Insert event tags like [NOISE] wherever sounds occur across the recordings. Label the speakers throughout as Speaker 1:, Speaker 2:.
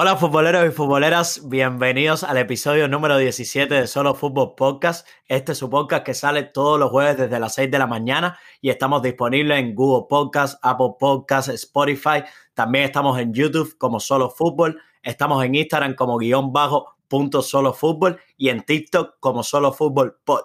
Speaker 1: Hola futboleros y futboleras, bienvenidos al episodio número 17 de Solo Fútbol Podcast. Este es su podcast que sale todos los jueves desde las 6 de la mañana y estamos disponibles en Google Podcast, Apple Podcast, Spotify. También estamos en YouTube como Solo Fútbol, estamos en Instagram como guion bajo punto Solo Fútbol y en TikTok como Solo Fútbol Pod.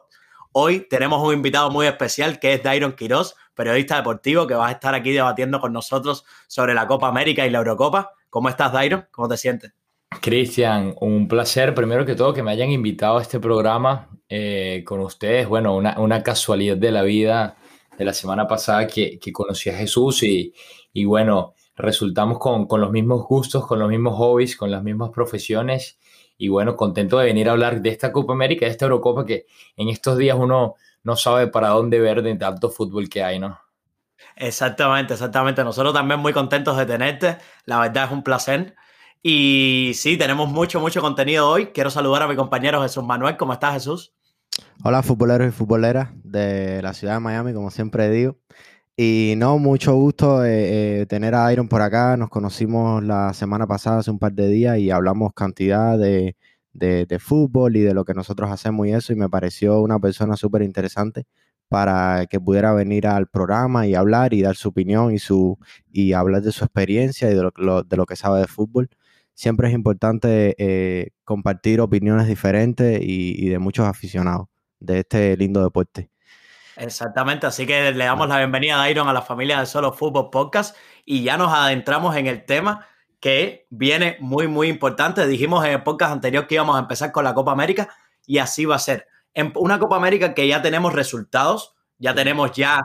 Speaker 1: Hoy tenemos un invitado muy especial que es Dairon Quiroz, periodista deportivo que va a estar aquí debatiendo con nosotros sobre la Copa América y la Eurocopa. ¿Cómo estás, Dairo? ¿Cómo te sientes?
Speaker 2: Cristian, un placer, primero que todo, que me hayan invitado a este programa eh, con ustedes. Bueno, una, casualidad de la vida de la semana pasada que, conocí a Jesús y, y bueno, resultamos con, con, los mismos gustos, con los mismos hobbies, con las mismas profesiones y bueno, contento de venir a hablar de esta Copa América, de esta Eurocopa que en estos días uno no sabe para dónde ver de tanto fútbol que hay, ¿no?
Speaker 1: Exactamente, exactamente. Nosotros también muy contentos de tenerte. La verdad es un placer. Y sí, tenemos mucho, mucho contenido hoy. Quiero saludar a mi compañero Jesús Manuel. ¿Cómo estás, Jesús?
Speaker 3: Hola, futboleros y futboleras de la ciudad de Miami, como siempre digo. Y no, mucho gusto eh, eh, tener a Iron por acá. Nos conocimos la semana pasada, hace un par de días, y hablamos cantidad de, de fútbol y de lo que nosotros hacemos y eso. Y me pareció una persona súper interesante para que pudiera venir al programa y hablar y dar su opinión y, su, y hablar de su experiencia y de lo, de lo que sabe de fútbol. Siempre es importante eh, compartir opiniones diferentes y, de muchos aficionados de este lindo deporte.
Speaker 1: Exactamente, así que le damos la bienvenida a Iron a la familia de Solo Fútbol Podcast y ya nos adentramos en el tema que viene muy, muy importante. Dijimos en el podcast anterior que íbamos a empezar con la Copa América y así va a ser en una Copa América que ya tenemos resultados, ya tenemos ya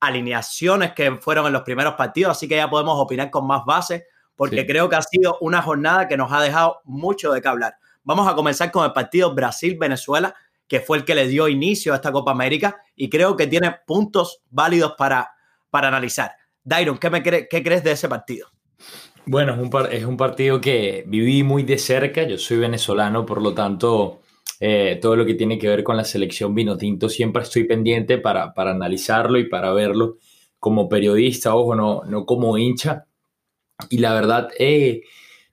Speaker 1: alineaciones que fueron en los primeros partidos, así que ya podemos opinar con más base, porque creo que ha sido una jornada que nos ha dejado mucho de qué hablar. Vamos a comenzar con el partido Brasil-Venezuela, que fue el que le dio inicio a esta Copa América y creo que tiene puntos válidos para, para analizar. Dairon, ¿qué, me ¿qué crees de ese partido?
Speaker 2: Bueno, es un, es un partido que viví muy de cerca, yo soy venezolano, por lo tanto eh, todo lo que tiene que ver con la selección vino tinto, siempre estoy pendiente para, para analizarlo y para verlo como periodista, ojo, no, no como hincha. Y la verdad eh,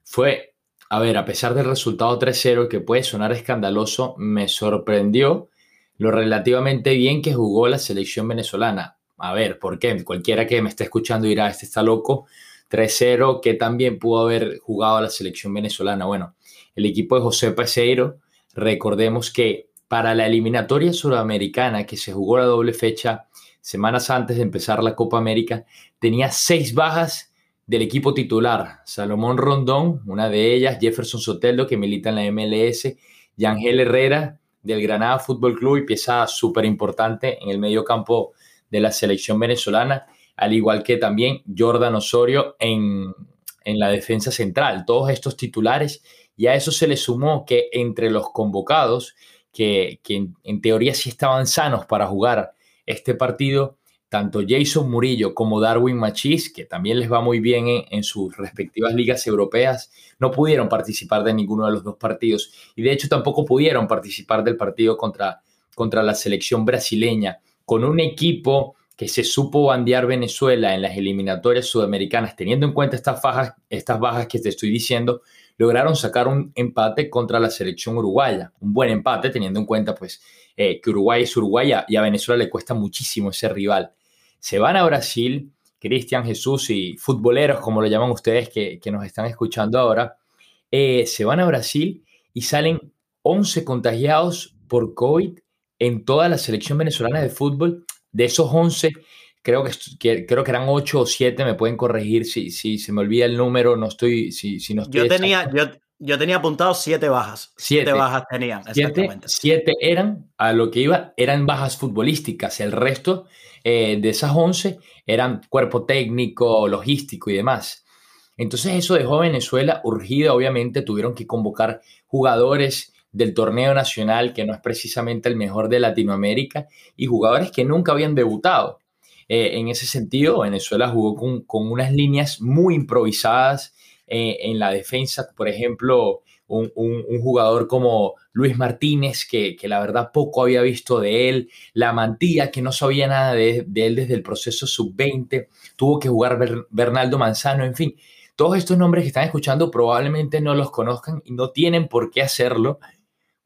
Speaker 2: fue, a ver, a pesar del resultado 3-0, que puede sonar escandaloso, me sorprendió lo relativamente bien que jugó la selección venezolana. A ver, ¿por qué? Cualquiera que me esté escuchando dirá, este está loco. 3-0, que también pudo haber jugado la selección venezolana. Bueno, el equipo de José Peseiro Recordemos que para la eliminatoria sudamericana que se jugó la doble fecha semanas antes de empezar la Copa América, tenía seis bajas del equipo titular. Salomón Rondón, una de ellas, Jefferson Soteldo, que milita en la MLS, Yangel Herrera, del Granada Fútbol Club y pieza súper importante en el medio campo de la selección venezolana, al igual que también Jordan Osorio en, en la defensa central. Todos estos titulares y a eso se le sumó que entre los convocados, que, en, teoría sí estaban sanos para jugar este partido, tanto Jason Murillo como Darwin Machis, que también les va muy bien en, sus respectivas ligas europeas, no pudieron participar de ninguno de los dos partidos. Y de hecho tampoco pudieron participar del partido contra, contra la selección brasileña, con un equipo que se supo bandear Venezuela en las eliminatorias sudamericanas, teniendo en cuenta estas bajas, estas bajas que te estoy diciendo, lograron sacar un empate contra la selección uruguaya. Un buen empate, teniendo en cuenta pues, eh, que Uruguay es Uruguay y a Venezuela le cuesta muchísimo ese rival. Se van a Brasil, Cristian Jesús y futboleros, como lo llaman ustedes que, nos están escuchando ahora, eh, se van a Brasil y salen 11 contagiados por COVID en toda la selección venezolana de fútbol. De esos 11, creo que, creo que eran ocho o siete, me pueden corregir si, si se me olvida el número, no estoy, si, si no
Speaker 1: Yo tenía, yo, yo tenía apuntado siete bajas. Siete, bajas tenían,
Speaker 2: exactamente. Siete, eran, a lo que iba, eran bajas futbolísticas. El resto eh, de esas once eran cuerpo técnico, logístico y demás. Entonces eso dejó a Venezuela urgida, obviamente tuvieron que convocar jugadores del torneo nacional, que no es precisamente el mejor de Latinoamérica, y jugadores que nunca habían debutado. Eh, en ese sentido, Venezuela jugó con, unas líneas muy improvisadas eh, en la defensa. Por ejemplo, un, jugador como Luis Martínez, que, la verdad poco había visto de él, la mantilla, que no sabía nada de, él desde el proceso sub-20, tuvo que jugar Bernaldo Manzano, en fin, todos estos nombres que están escuchando probablemente no los conozcan y no tienen por qué hacerlo,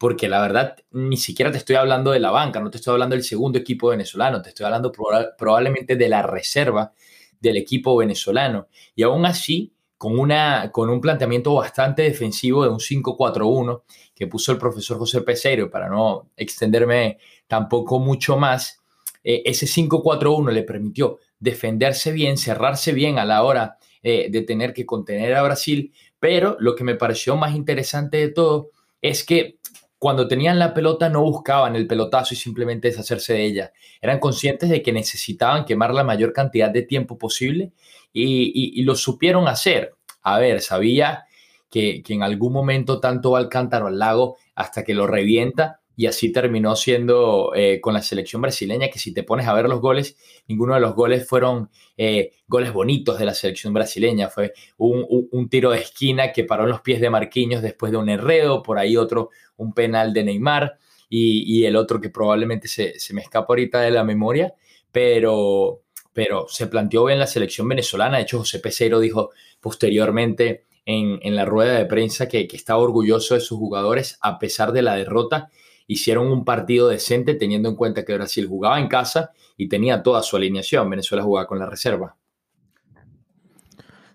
Speaker 2: porque la verdad ni siquiera te estoy hablando de la banca, no te estoy hablando del segundo equipo venezolano, te estoy hablando probablemente de la reserva del equipo venezolano. Y aún así, con, una, con un planteamiento bastante defensivo de un 5-4-1 que puso el profesor José Peseiro, para no extenderme tampoco mucho más, eh, ese 5-4-1 le permitió defenderse bien, cerrarse bien a la hora eh, de tener que contener a Brasil, pero lo que me pareció más interesante de todo es que cuando tenían la pelota no buscaban el pelotazo y simplemente deshacerse de ella. Eran conscientes de que necesitaban quemar la mayor cantidad de tiempo posible y, lo supieron hacer. A ver, sabía que, en algún momento tanto va al cántaro al lago hasta que lo revienta y así terminó siendo eh, con la selección brasileña, que si te pones a ver los goles, ninguno de los goles fueron eh, goles bonitos de la selección brasileña, fue un, tiro de esquina que paró en los pies de Marquinhos después de un enredo, por ahí otro, un penal de Neymar y, el otro que probablemente se, me escapa ahorita de la memoria, pero, pero se planteó bien la selección venezolana, de hecho José Peseiro dijo posteriormente en, la rueda de prensa que, que estaba orgulloso de sus jugadores a pesar de la derrota hicieron un partido decente teniendo en cuenta que Brasil jugaba en casa y tenía toda su alineación. Venezuela jugaba con la reserva.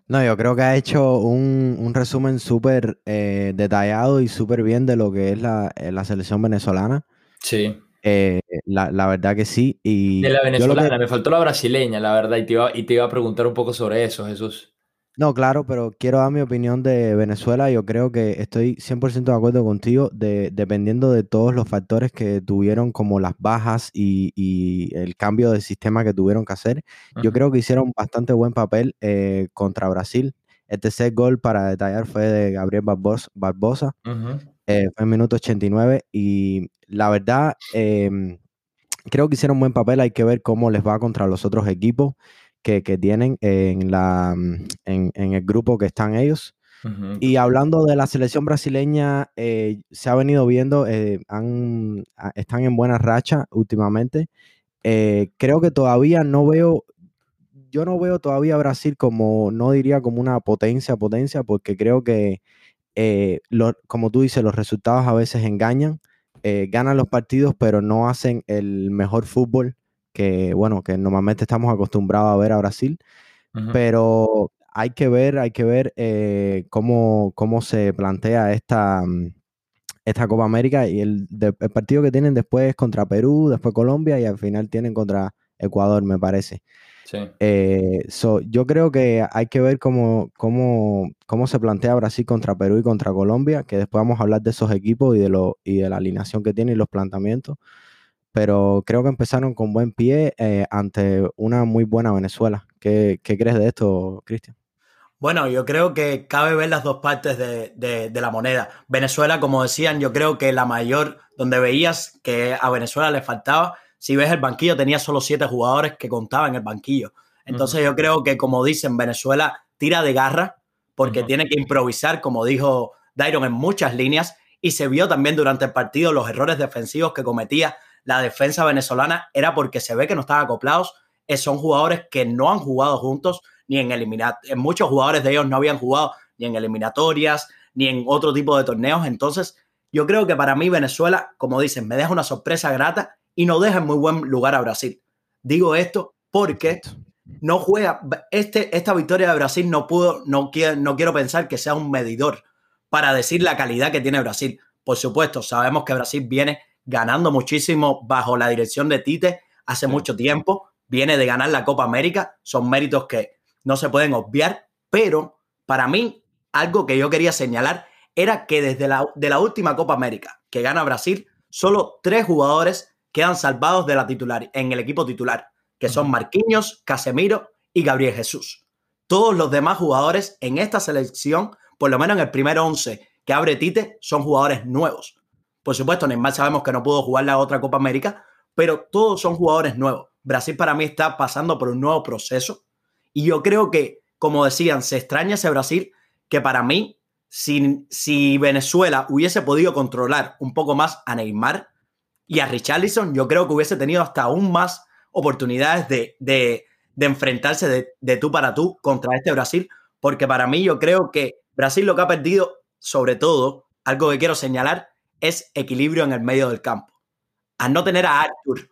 Speaker 3: No, yo creo que ha hecho un, resumen súper eh, detallado y súper bien de lo que es la, eh, selección venezolana.
Speaker 2: Sí.
Speaker 3: Eh, la, verdad que sí. Y
Speaker 2: de la venezolana, me faltó la brasileña, la verdad, y te, iba, y te iba a preguntar un poco sobre eso, Jesús.
Speaker 3: No, claro, pero quiero dar mi opinión de Venezuela. Yo creo que estoy 100% de acuerdo contigo, de, dependiendo de todos los factores que tuvieron, como las bajas y, el cambio de sistema que tuvieron que hacer. Yo creo que hicieron bastante buen papel eh, contra Brasil. El tercer gol, para detallar, fue de Gabriel Barbosa. Eh, fue en minuto 89. Y la verdad, em, creo que hicieron buen papel. Hay que ver cómo les va contra los otros equipos que, tienen en, la, mm, en, el grupo que están ellos. Y hablando de la selección brasileña, eh, se ha venido viendo, eh, están en buena racha últimamente. Eh, creo que todavía no veo, yo no veo todavía a Brasil como, no diría como una potencia, potencia, porque creo que, como tú dices, los resultados a veces engañan. ganan los partidos, pero no hacen el mejor fútbol que, bueno, que normalmente estamos acostumbrados a ver a Brasil, pero hay que ver, hay que ver eh, cómo, cómo se plantea esta, mm, esta Copa América y el, partido que tienen después es contra Perú, después Colombia y al final tienen contra Ecuador, me parece. Sí. Eh, yo creo que hay que ver cómo, cómo, cómo, se plantea Brasil contra Perú y contra Colombia, que después vamos a hablar de esos equipos y de, lo, y de la alineación que tienen y los planteamientos pero creo que empezaron con buen pie eh, ante una muy buena Venezuela. ¿Qué, crees de esto, Cristian?
Speaker 1: Bueno, yo creo que cabe ver las dos partes de, la moneda. Venezuela, como decían, yo creo que la mayor, donde veías que a Venezuela le faltaba, si ves el banquillo, tenía solo siete jugadores que contaban en el banquillo. Entonces yo creo que, como dicen, Venezuela tira de garra porque tiene que improvisar, como dijo Dairon, en muchas líneas. Y se vio también durante el partido los errores defensivos que cometía la defensa venezolana era porque se ve que no están acoplados. Eh, son jugadores que no han jugado juntos ni en eliminatorias. Muchos jugadores de ellos no habían jugado ni en eliminatorias ni en otro tipo de torneos. Entonces, yo creo que para mí Venezuela, como dicen, me deja una sorpresa grata y no deja en muy buen lugar a Brasil. Digo esto porque no juega. Este, esta victoria de Brasil no pudo, no quiero, no quiero pensar que sea un medidor para decir la calidad que tiene Brasil. Por supuesto, sabemos que Brasil viene ganando muchísimo bajo la dirección de Tite hace mucho tiempo. Viene de ganar la Copa América. Son méritos que no se pueden obviar. Pero para mí, algo que yo quería señalar era que desde la, de la última Copa América que gana Brasil, solo tres jugadores quedan salvados de la titular, en el equipo titular, que son Marquinhos, Casemiro y Gabriel Jesús. Todos los demás jugadores en esta selección, por lo menos en el primer once que abre Tite, son jugadores nuevos. Por supuesto, Neymar sabemos que no pudo jugar la otra Copa América, pero todos son jugadores nuevos. Brasil para mí está pasando por un nuevo proceso y yo creo que, como decían, se extraña ese Brasil que para mí, si, si Venezuela hubiese podido controlar un poco más a Neymar y a Richarlison, yo creo que hubiese tenido hasta aún más oportunidades de, enfrentarse de, de tú para tú contra este Brasil, porque para mí yo creo que Brasil lo que ha perdido, sobre todo, algo que quiero señalar, es equilibrio en el medio del campo. Al no tener a Arthur,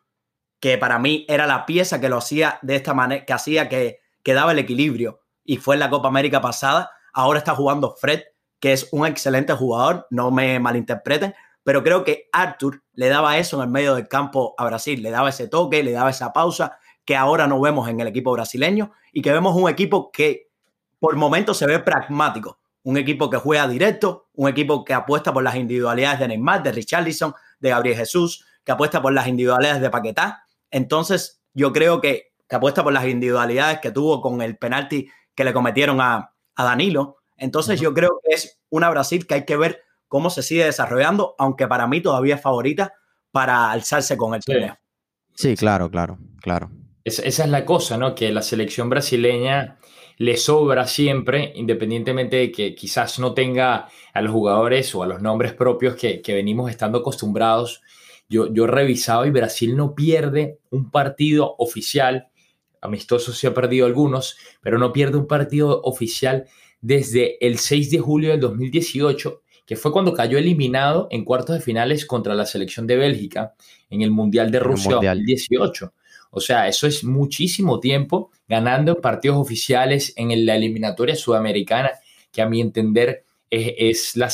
Speaker 1: que para mí era la pieza que lo hacía de esta manera, que hacía que, que daba el equilibrio, y fue en la Copa América pasada, ahora está jugando Fred, que es un excelente jugador, no me malinterpreten, pero creo que Arthur le daba eso en el medio del campo a Brasil, le daba ese toque, le daba esa pausa que ahora no vemos en el equipo brasileño y que vemos un equipo que por momentos se ve pragmático, un equipo que juega directo, un equipo que apuesta por las individualidades de Neymar, de Richarlison, de Gabriel Jesús, que apuesta por las individualidades de Paquetá. Entonces, yo creo que, que apuesta por las individualidades que tuvo con el penalti que le cometieron a, Danilo. Entonces, yo creo que es una Brasil que hay que ver cómo se sigue desarrollando, aunque para mí todavía es favorita para alzarse con el torneo.
Speaker 3: Sí, claro, claro, claro.
Speaker 2: esa es la cosa, ¿no? Que la selección brasileña le sobra siempre, independientemente de que quizás no tenga a los jugadores o a los nombres propios que, venimos estando acostumbrados. Yo, yo he revisado y Brasil no pierde un partido oficial, amistoso se ha perdido algunos, pero no pierde un partido oficial desde el 6 de julio del 2018 que fue cuando cayó eliminado en cuartos de finales contra la selección de Bélgica en el Mundial de Rusia 2018. O sea, eso es muchísimo tiempo ganando partidos oficiales en la eliminatoria sudamericana, que a mi entender es, la,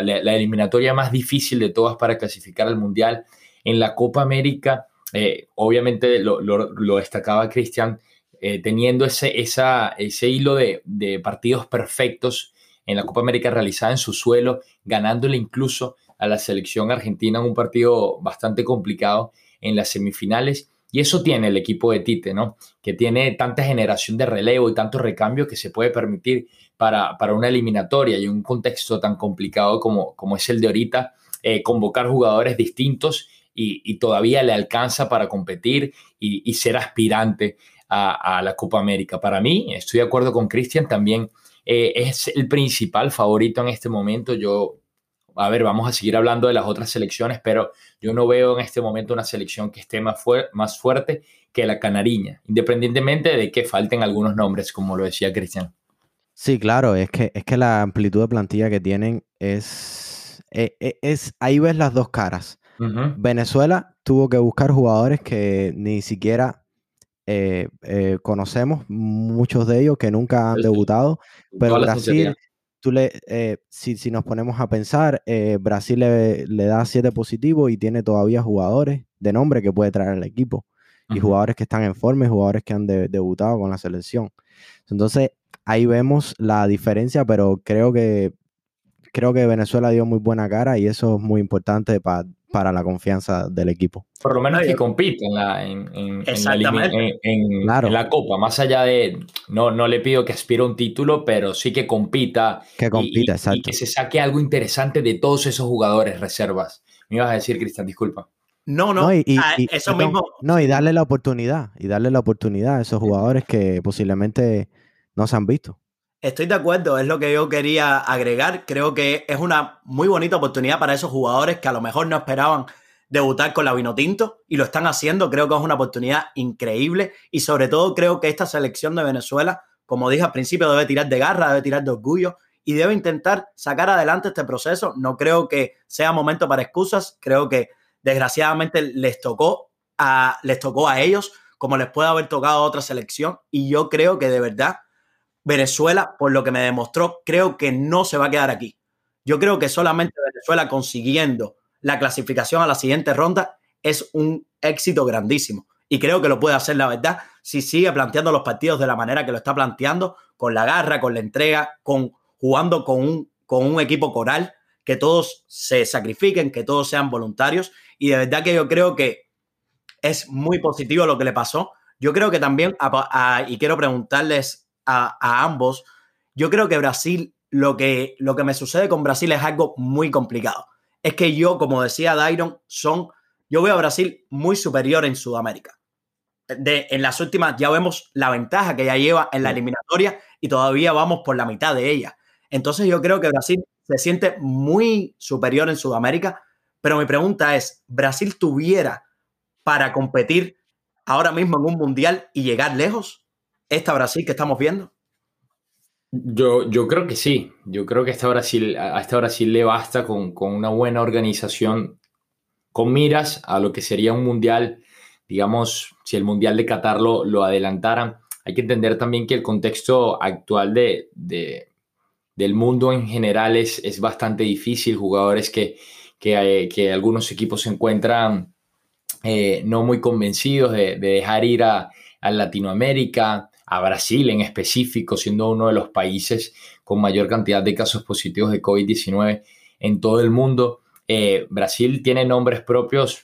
Speaker 2: eliminatoria más difícil de todas para clasificar al Mundial. En la Copa América, eh, obviamente lo, destacaba Cristian, eh, teniendo ese, ese hilo de, de partidos perfectos en la Copa América realizada en su suelo, ganándole incluso a la selección argentina en un partido bastante complicado en las semifinales. Y eso tiene el equipo de Tite, ¿no? Que tiene tanta generación de relevo y tanto recambio que se puede permitir para, para una eliminatoria y un contexto tan complicado como, como es el de ahorita, eh, convocar jugadores distintos y, todavía le alcanza para competir y, ser aspirante a, la Copa América. Para mí, estoy de acuerdo con Cristian, también eh, es el principal favorito en este momento. Yo, a ver, vamos a seguir hablando de las otras selecciones, pero yo no veo en este momento una selección que esté más, más fuerte que la canariña, independientemente de que falten algunos nombres, como lo decía Cristian.
Speaker 3: Sí, claro, es que, es que la amplitud de plantilla que tienen es, e, e, es, ahí ves las dos caras. Venezuela tuvo que buscar jugadores que ni siquiera eh, eh, conocemos muchos de ellos que nunca han debutado, pero Brasil, tú le, eh, si, si, nos ponemos a pensar, Brasil le, le, da siete positivos y tiene todavía jugadores de nombre que puede traer al equipo, y jugadores que están en forma y jugadores que han debutado con la selección. Entonces, ahí vemos la diferencia, pero creo que creo que Venezuela dio muy buena cara y eso es muy importante para para la confianza del equipo.
Speaker 2: Por lo menos que compite en la, en, la, Copa, más allá de, no, no le pido que aspire a un título, pero sí que compita.
Speaker 3: Que compita, exacto.
Speaker 2: Y que se saque algo interesante de todos esos jugadores reservas. Me ibas a decir, Cristian, disculpa.
Speaker 1: No, no,
Speaker 3: y, ah, eso mismo. No, y darle la oportunidad, y darle la oportunidad a esos jugadores que posiblemente no se han visto.
Speaker 1: Estoy de acuerdo, es lo que yo quería agregar. Creo que es una muy bonita oportunidad para esos jugadores que a lo mejor no esperaban debutar con la Vinotinto y lo están haciendo. Creo que es una oportunidad increíble y sobre todo creo que esta selección de Venezuela, como dije al principio, debe tirar de garra, debe tirar de orgullo y debe intentar sacar adelante este proceso. No creo que sea momento para excusas. Creo que desgraciadamente les tocó a, les tocó a ellos como les puede haber tocado a otra selección y yo creo que de verdad Venezuela, por lo que me demostró, creo que no se va a quedar aquí. Yo creo que solamente Venezuela consiguiendo la clasificación a la siguiente ronda es un éxito grandísimo. Y creo que lo puede hacer, la verdad, si sigue planteando los partidos de la manera que lo está planteando, con la garra, con la entrega, con jugando con un, con un equipo coral, que todos se sacrifiquen, que todos sean voluntarios. Y de verdad que yo creo que es muy positivo lo que le pasó. Yo creo que también, y quiero preguntarles a, ambos, yo creo que Brasil, lo que, lo que me sucede con Brasil es algo muy complicado. Es que yo, como decía Dairon, son, yo veo a Brasil muy superior en Sudamérica. De, en las últimas ya vemos la ventaja que ya lleva en la eliminatoria y todavía vamos por la mitad de ella. Entonces yo creo que Brasil se siente muy superior en Sudamérica, pero mi pregunta es, ¿Brasil tuviera para competir ahora mismo en un mundial y llegar lejos? Esta Brasil que estamos viendo?
Speaker 2: Yo, yo creo que sí. Yo creo que esta Brasil, a esta Brasil le basta con, con una buena organización con miras a lo que sería un mundial, digamos, si el mundial de Qatar lo, lo adelantaran. Hay que entender también que el contexto actual de, de del mundo en general es, es bastante difícil. Jugadores que, que, que algunos equipos se encuentran eh, no muy convencidos de, de dejar ir a, a, Latinoamérica, a Brasil en específico, siendo uno de los países con mayor cantidad de casos positivos de COVID-19 en todo el mundo. Eh, Brasil tiene nombres propios,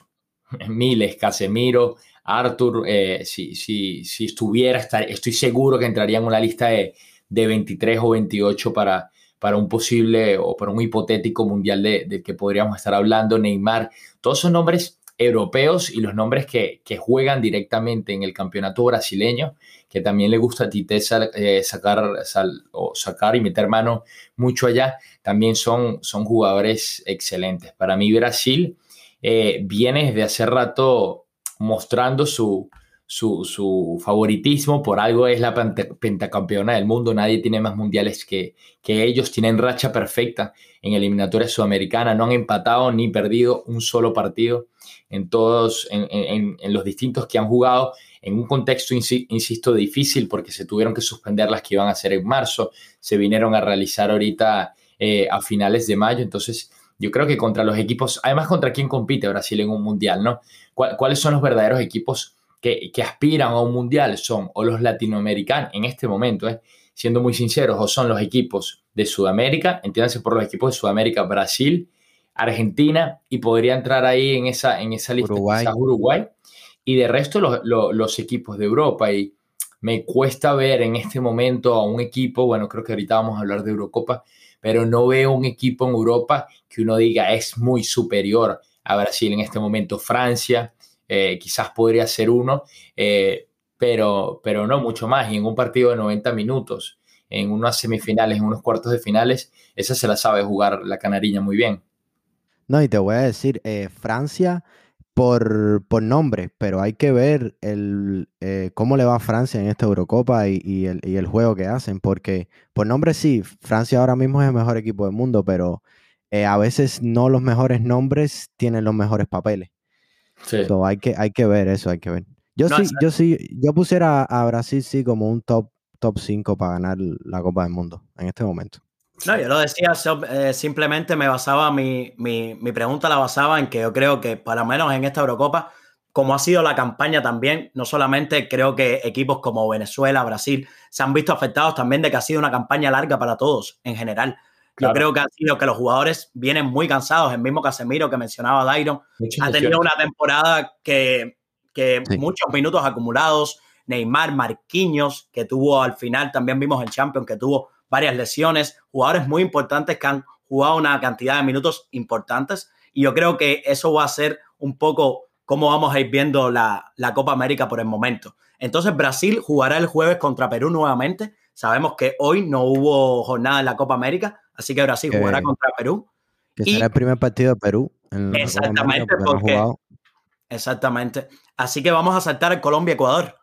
Speaker 2: [LAUGHS] miles, Casemiro, Arthur, eh, si, si, si, estuviera, estoy seguro que entraría en una lista de, de 23 o 28 para, para un posible o para un hipotético mundial del de que podríamos estar hablando, Neymar, todos son nombres europeos y los nombres que, que, juegan directamente en el campeonato brasileño, que también le gusta a Tite eh, sacar, sal, o sacar y meter mano mucho allá, también son, son jugadores excelentes. Para mí Brasil eh, viene desde hace rato mostrando su, su, favoritismo, por algo es la pentacampeona del mundo, nadie tiene más mundiales que, que ellos, tienen racha perfecta en eliminatoria sudamericana, no han empatado ni perdido un solo partido en todos, en, en los distintos que han jugado, en un contexto, insisto, difícil porque se tuvieron que suspender las que iban a ser en marzo, se vinieron a realizar ahorita eh, a finales de mayo, entonces yo creo que contra los equipos, además contra quién compite Brasil en un mundial, ¿no? ¿Cuáles son los verdaderos equipos que, que aspiran a un mundial? Son o los latinoamericanos, en este momento, ¿eh? siendo muy sinceros, o son los equipos de Sudamérica, entiéndanse por los equipos de Sudamérica, Brasil, Argentina y podría entrar ahí en esa, en esa lista
Speaker 3: Uruguay.
Speaker 2: Uruguay y de resto los, los, los, equipos de Europa y me cuesta ver en este momento a un equipo, bueno, creo que ahorita vamos a hablar de Eurocopa, pero no veo un equipo en Europa que uno diga es muy superior a Brasil en este momento. Francia eh, quizás podría ser uno, eh, pero, pero no mucho más. Y en un partido de 90 minutos, en unas semifinales, en unos cuartos de finales, esa se la sabe jugar la canariña muy bien.
Speaker 3: No, y te voy a decir, eh, Francia por, por, nombre, pero hay que ver el, eh, cómo le va a Francia en esta Eurocopa y, y, el, y, el, juego que hacen, porque por nombre sí, Francia ahora mismo es el mejor equipo del mundo, pero eh, a veces no los mejores nombres tienen los mejores papeles. Sí. So, hay, que, hay que ver eso, hay que ver. Yo no, sí, yo sí, yo pusiera a Brasil sí como un top, top 5 para ganar la Copa del Mundo en este momento.
Speaker 1: No, yo lo decía, eh, simplemente me basaba, mi, mi, mi, pregunta la basaba en que yo creo que, para menos en esta Eurocopa, como ha sido la campaña también, no solamente creo que equipos como Venezuela, Brasil, se han visto afectados también de que ha sido una campaña larga para todos en general. Claro. Yo creo que ha sido que los jugadores vienen muy cansados. El mismo Casemiro que mencionaba Dairon ha tenido una temporada que, que sí. muchos minutos acumulados. Neymar, Marquinhos, que tuvo al final, también vimos el Champions, que tuvo varias lesiones, jugadores muy importantes que han jugado una cantidad de minutos importantes y yo creo que eso va a ser un poco cómo vamos a ir viendo la, la, Copa América por el momento. Entonces Brasil jugará el jueves contra Perú nuevamente. Sabemos que hoy no hubo jornada en la Copa América, así que Brasil
Speaker 3: que,
Speaker 1: jugará contra Perú.
Speaker 3: Que y, será el primer partido de Perú.
Speaker 1: En la exactamente, América, porque, porque exactamente. Así que vamos a saltar el Colombia-Ecuador.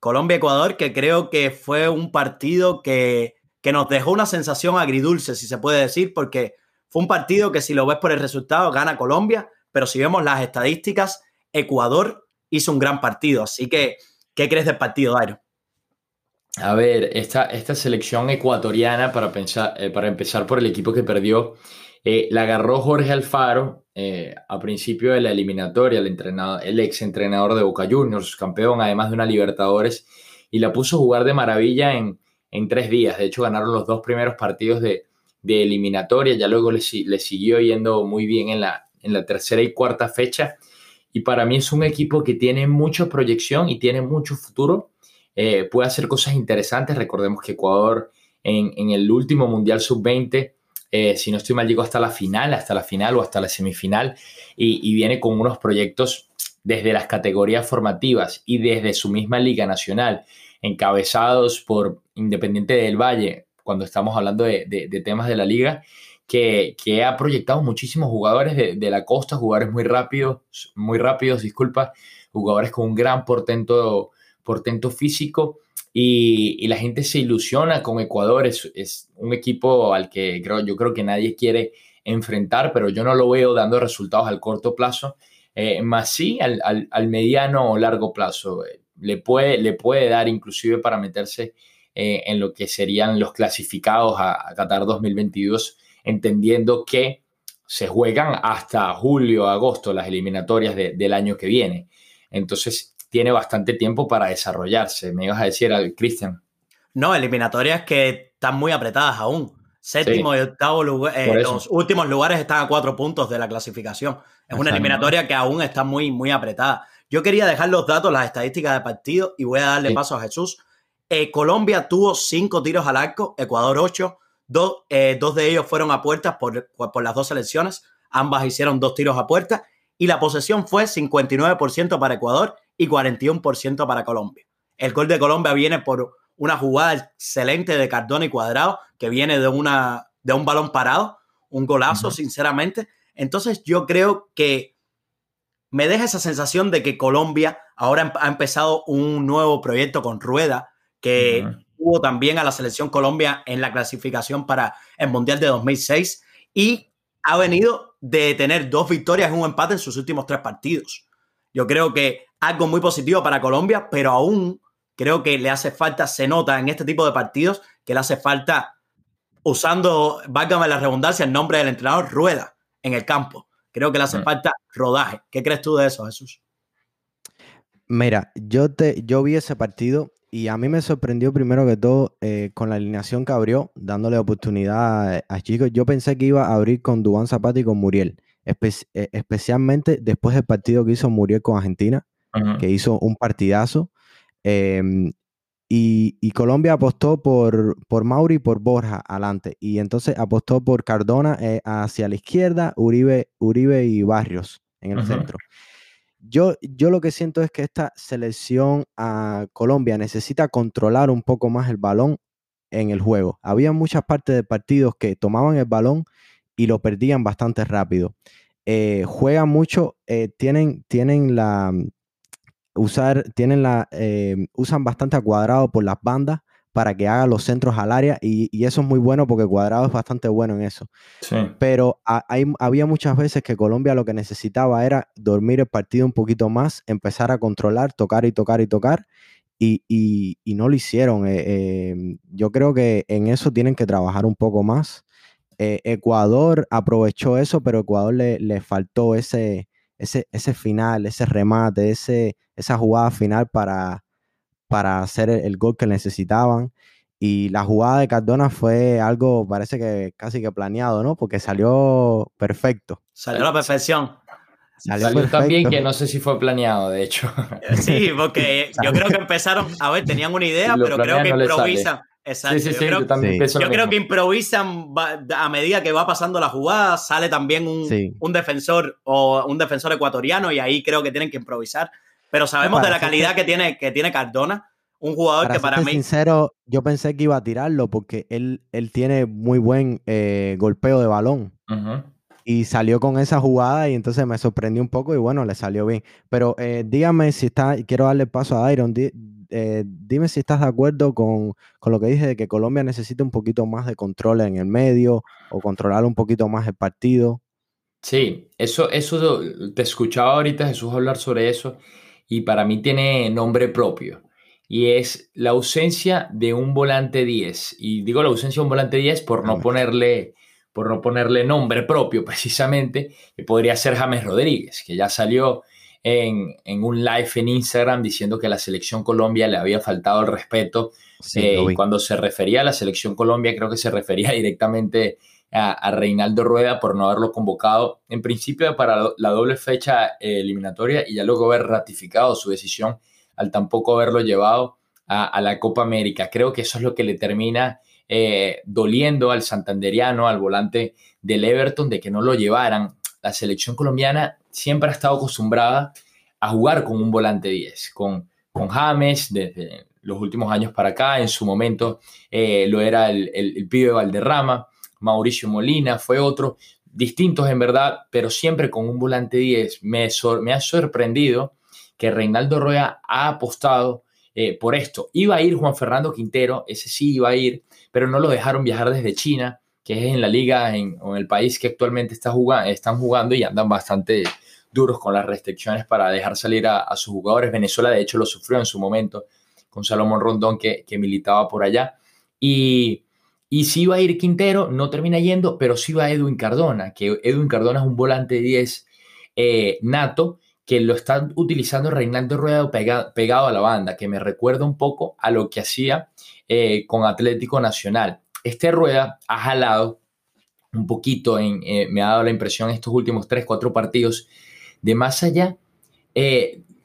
Speaker 1: Colombia-Ecuador, que creo que fue un partido que que nos dejó una sensación agridulce, si se puede decir, porque fue un partido que si lo ves por el resultado gana Colombia, pero si vemos las estadísticas, Ecuador hizo un gran partido. Así que, ¿qué crees del partido, Dairo?
Speaker 2: A ver, esta, esta selección ecuatoriana, para, pensar, eh, para empezar por el equipo que perdió, eh, la agarró Jorge Alfaro eh, a principio de la eliminatoria, el, entrenador, el ex entrenador de Boca Juniors, campeón además de una Libertadores, y la puso a jugar de maravilla en, en tres días. De hecho, ganaron los dos primeros partidos de, de eliminatoria, ya luego le, le, siguió yendo muy bien en la, en la tercera y cuarta fecha. Y para mí es un equipo que tiene mucha proyección y tiene mucho futuro. Eh, puede hacer cosas interesantes. Recordemos que Ecuador en, en el último Mundial Sub-20, eh, si no estoy mal, llegó hasta la final, hasta la final o hasta la semifinal y, y viene con unos proyectos desde las categorías formativas y desde su misma Liga Nacional encabezados por Independiente del Valle, cuando estamos hablando de, de, de temas de la liga, que, que, ha proyectado muchísimos jugadores de, de, la costa, jugadores muy rápidos, muy rápidos, disculpa, jugadores con un gran portento, portento físico y, la gente se ilusiona con Ecuador. Es, es, un equipo al que creo, yo creo que nadie quiere enfrentar, pero yo no lo veo dando resultados al corto plazo, eh, más sí al, al, mediano o largo plazo. Le puede, le puede dar inclusive para meterse eh, en lo que serían los clasificados a, Qatar 2022, entendiendo que se juegan hasta julio, agosto las eliminatorias del año que viene. Entonces, tiene bastante tiempo para desarrollarse. Me ibas a decir, Cristian.
Speaker 1: No, eliminatorias que están muy apretadas aún. Séptimo y octavo lugar, eh, los últimos lugares están a cuatro puntos de la clasificación. Es una eliminatoria que aún está muy, muy apretada. Yo quería dejar los datos, las estadísticas de partido y voy a darle paso a Jesús. Eh, Colombia tuvo cinco tiros al arco, Ecuador ocho. Dos, eh, dos de ellos fueron a puertas por, por las dos selecciones. Ambas hicieron dos tiros a puerta y la posesión fue 59% para Ecuador y 41% para Colombia. El gol de Colombia viene por una jugada excelente de Cardona y Cuadrado, que viene de, una, de un balón parado, un golazo, sinceramente. Entonces yo creo que me deja esa sensación de que Colombia ahora ha empezado un nuevo proyecto con Rueda, que hubo también a la selección Colombia en la clasificación para el Mundial de 2006 y ha venido de tener dos victorias y un empate en sus últimos tres partidos. Yo creo que algo muy positivo para Colombia, pero aún creo que le hace falta, se nota en este tipo de partidos, que le hace falta, usando, válgame la redundancia, el nombre del entrenador, rueda en el campo. Creo que le hace mm. falta rodaje. ¿Qué crees tú de eso, Jesús?
Speaker 3: Mira, yo, te, yo vi ese partido y a mí me sorprendió primero que todo eh, con la alineación que abrió, dándole oportunidad a, chicos. Yo pensé que iba a abrir con Dubán Zapata y con Muriel, eh, especialmente después del partido que hizo Muriel con Argentina que hizo un partidazo. Em, y, Colombia apostó por, por Mauri y por Borja adelante. Y entonces apostó por Cardona eh, hacia la izquierda, Uribe, Uribe y Barrios en el centro. Yo, yo lo que siento es que esta selección a Colombia necesita controlar un poco más el balón en el juego. Había muchas partes de partidos que tomaban el balón y lo perdían bastante rápido. Eh, juegan mucho, eh, tienen, tienen la, usar, tienen la, eh, usan bastante a Cuadrado por las bandas para que haga los centros al área y, eso es muy bueno porque Cuadrado es bastante bueno en eso. Pero hay, había muchas veces que Colombia lo que necesitaba era dormir el partido un poquito más, empezar a controlar, tocar y tocar y tocar y, no lo hicieron. Eh, em, yo creo que en eso tienen que trabajar un poco más. Eh, Ecuador aprovechó eso, pero Ecuador le, le faltó ese, ese, ese final, ese remate, ese, esa jugada final para, para hacer el, gol que necesitaban. Y la jugada de Cardona fue algo, parece que casi que planeado, ¿no? Porque salió perfecto.
Speaker 1: Salió a la perfección.
Speaker 2: Salió, salió también que no sé si fue planeado, de hecho.
Speaker 1: Sí, porque yo creo que empezaron, a ver, tenían una idea, pero creo que improvisan. Exacto. Sí, sí, yo, creo, que improvisan a medida que va pasando la jugada, sale también un, un, defensor o un defensor ecuatoriano y ahí creo que tienen que improvisar. Pero sabemos de la calidad que tiene, que tiene Cardona, un jugador que para mí...
Speaker 3: sincero, yo pensé que iba a tirarlo porque él, él tiene muy buen eh, golpeo de balón. Y salió con esa jugada y entonces me sorprendió un poco y bueno, le salió bien. Pero eh, dígame si está, quiero darle paso a Iron, eh, dime si estás de acuerdo con, lo que dije de que Colombia necesita un poquito más de control en el medio o controlar un poquito más el partido.
Speaker 2: Sí, eso, eso te escuchaba ahorita Jesús hablar sobre eso y para mí tiene nombre propio y es la ausencia de un volante 10. Y digo la ausencia de un volante 10 por no ponerle por no ponerle nombre propio [LAUGHS] precisamente, que podría ser James Rodríguez, que ya salió en, un live en Instagram diciendo que a la selección Colombia le había faltado el respeto. Eh, cuando se refería a la selección Colombia, creo que se refería [LAUGHS] directamente a, Reinaldo Rueda por no haberlo convocado en principio para la doble fecha eh, eliminatoria y ya luego haber ratificado su decisión al tampoco haberlo llevado a, la Copa América. Creo que eso es lo que le termina eh, doliendo al santanderiano, al volante del Everton, de que no lo llevaran. La selección colombiana siempre ha estado acostumbrada a jugar con un volante 10, con, con James desde los últimos años para acá, en su momento eh, lo era el, el, pibe Valderrama, Mauricio Molina fue otro, distintos en verdad, pero siempre con un volante 10. Me, ha sorprendido que Reinaldo Rueda ha apostado eh, por esto. Iba a ir Juan Fernando Quintero, ese sí iba a ir, pero no lo dejaron viajar desde China, que es en la liga en, en el país que actualmente está están jugando y andan bastante duros con las restricciones para dejar salir a, sus jugadores. Venezuela, de hecho, lo sufrió en su momento con Salomón Rondón, que, que militaba por allá. Y, y si iba a ir Quintero, no termina yendo, pero sí va Edwin Cardona, que Edwin Cardona es un volante 10 eh, nato que lo está utilizando Reinaldo Rueda pegado a la banda, que me recuerda un poco a lo que hacía eh, con Atlético Nacional. Este Rueda ha jalado un poquito, eh, me ha dado la impresión estos últimos 3, 4 partidos, de más allá,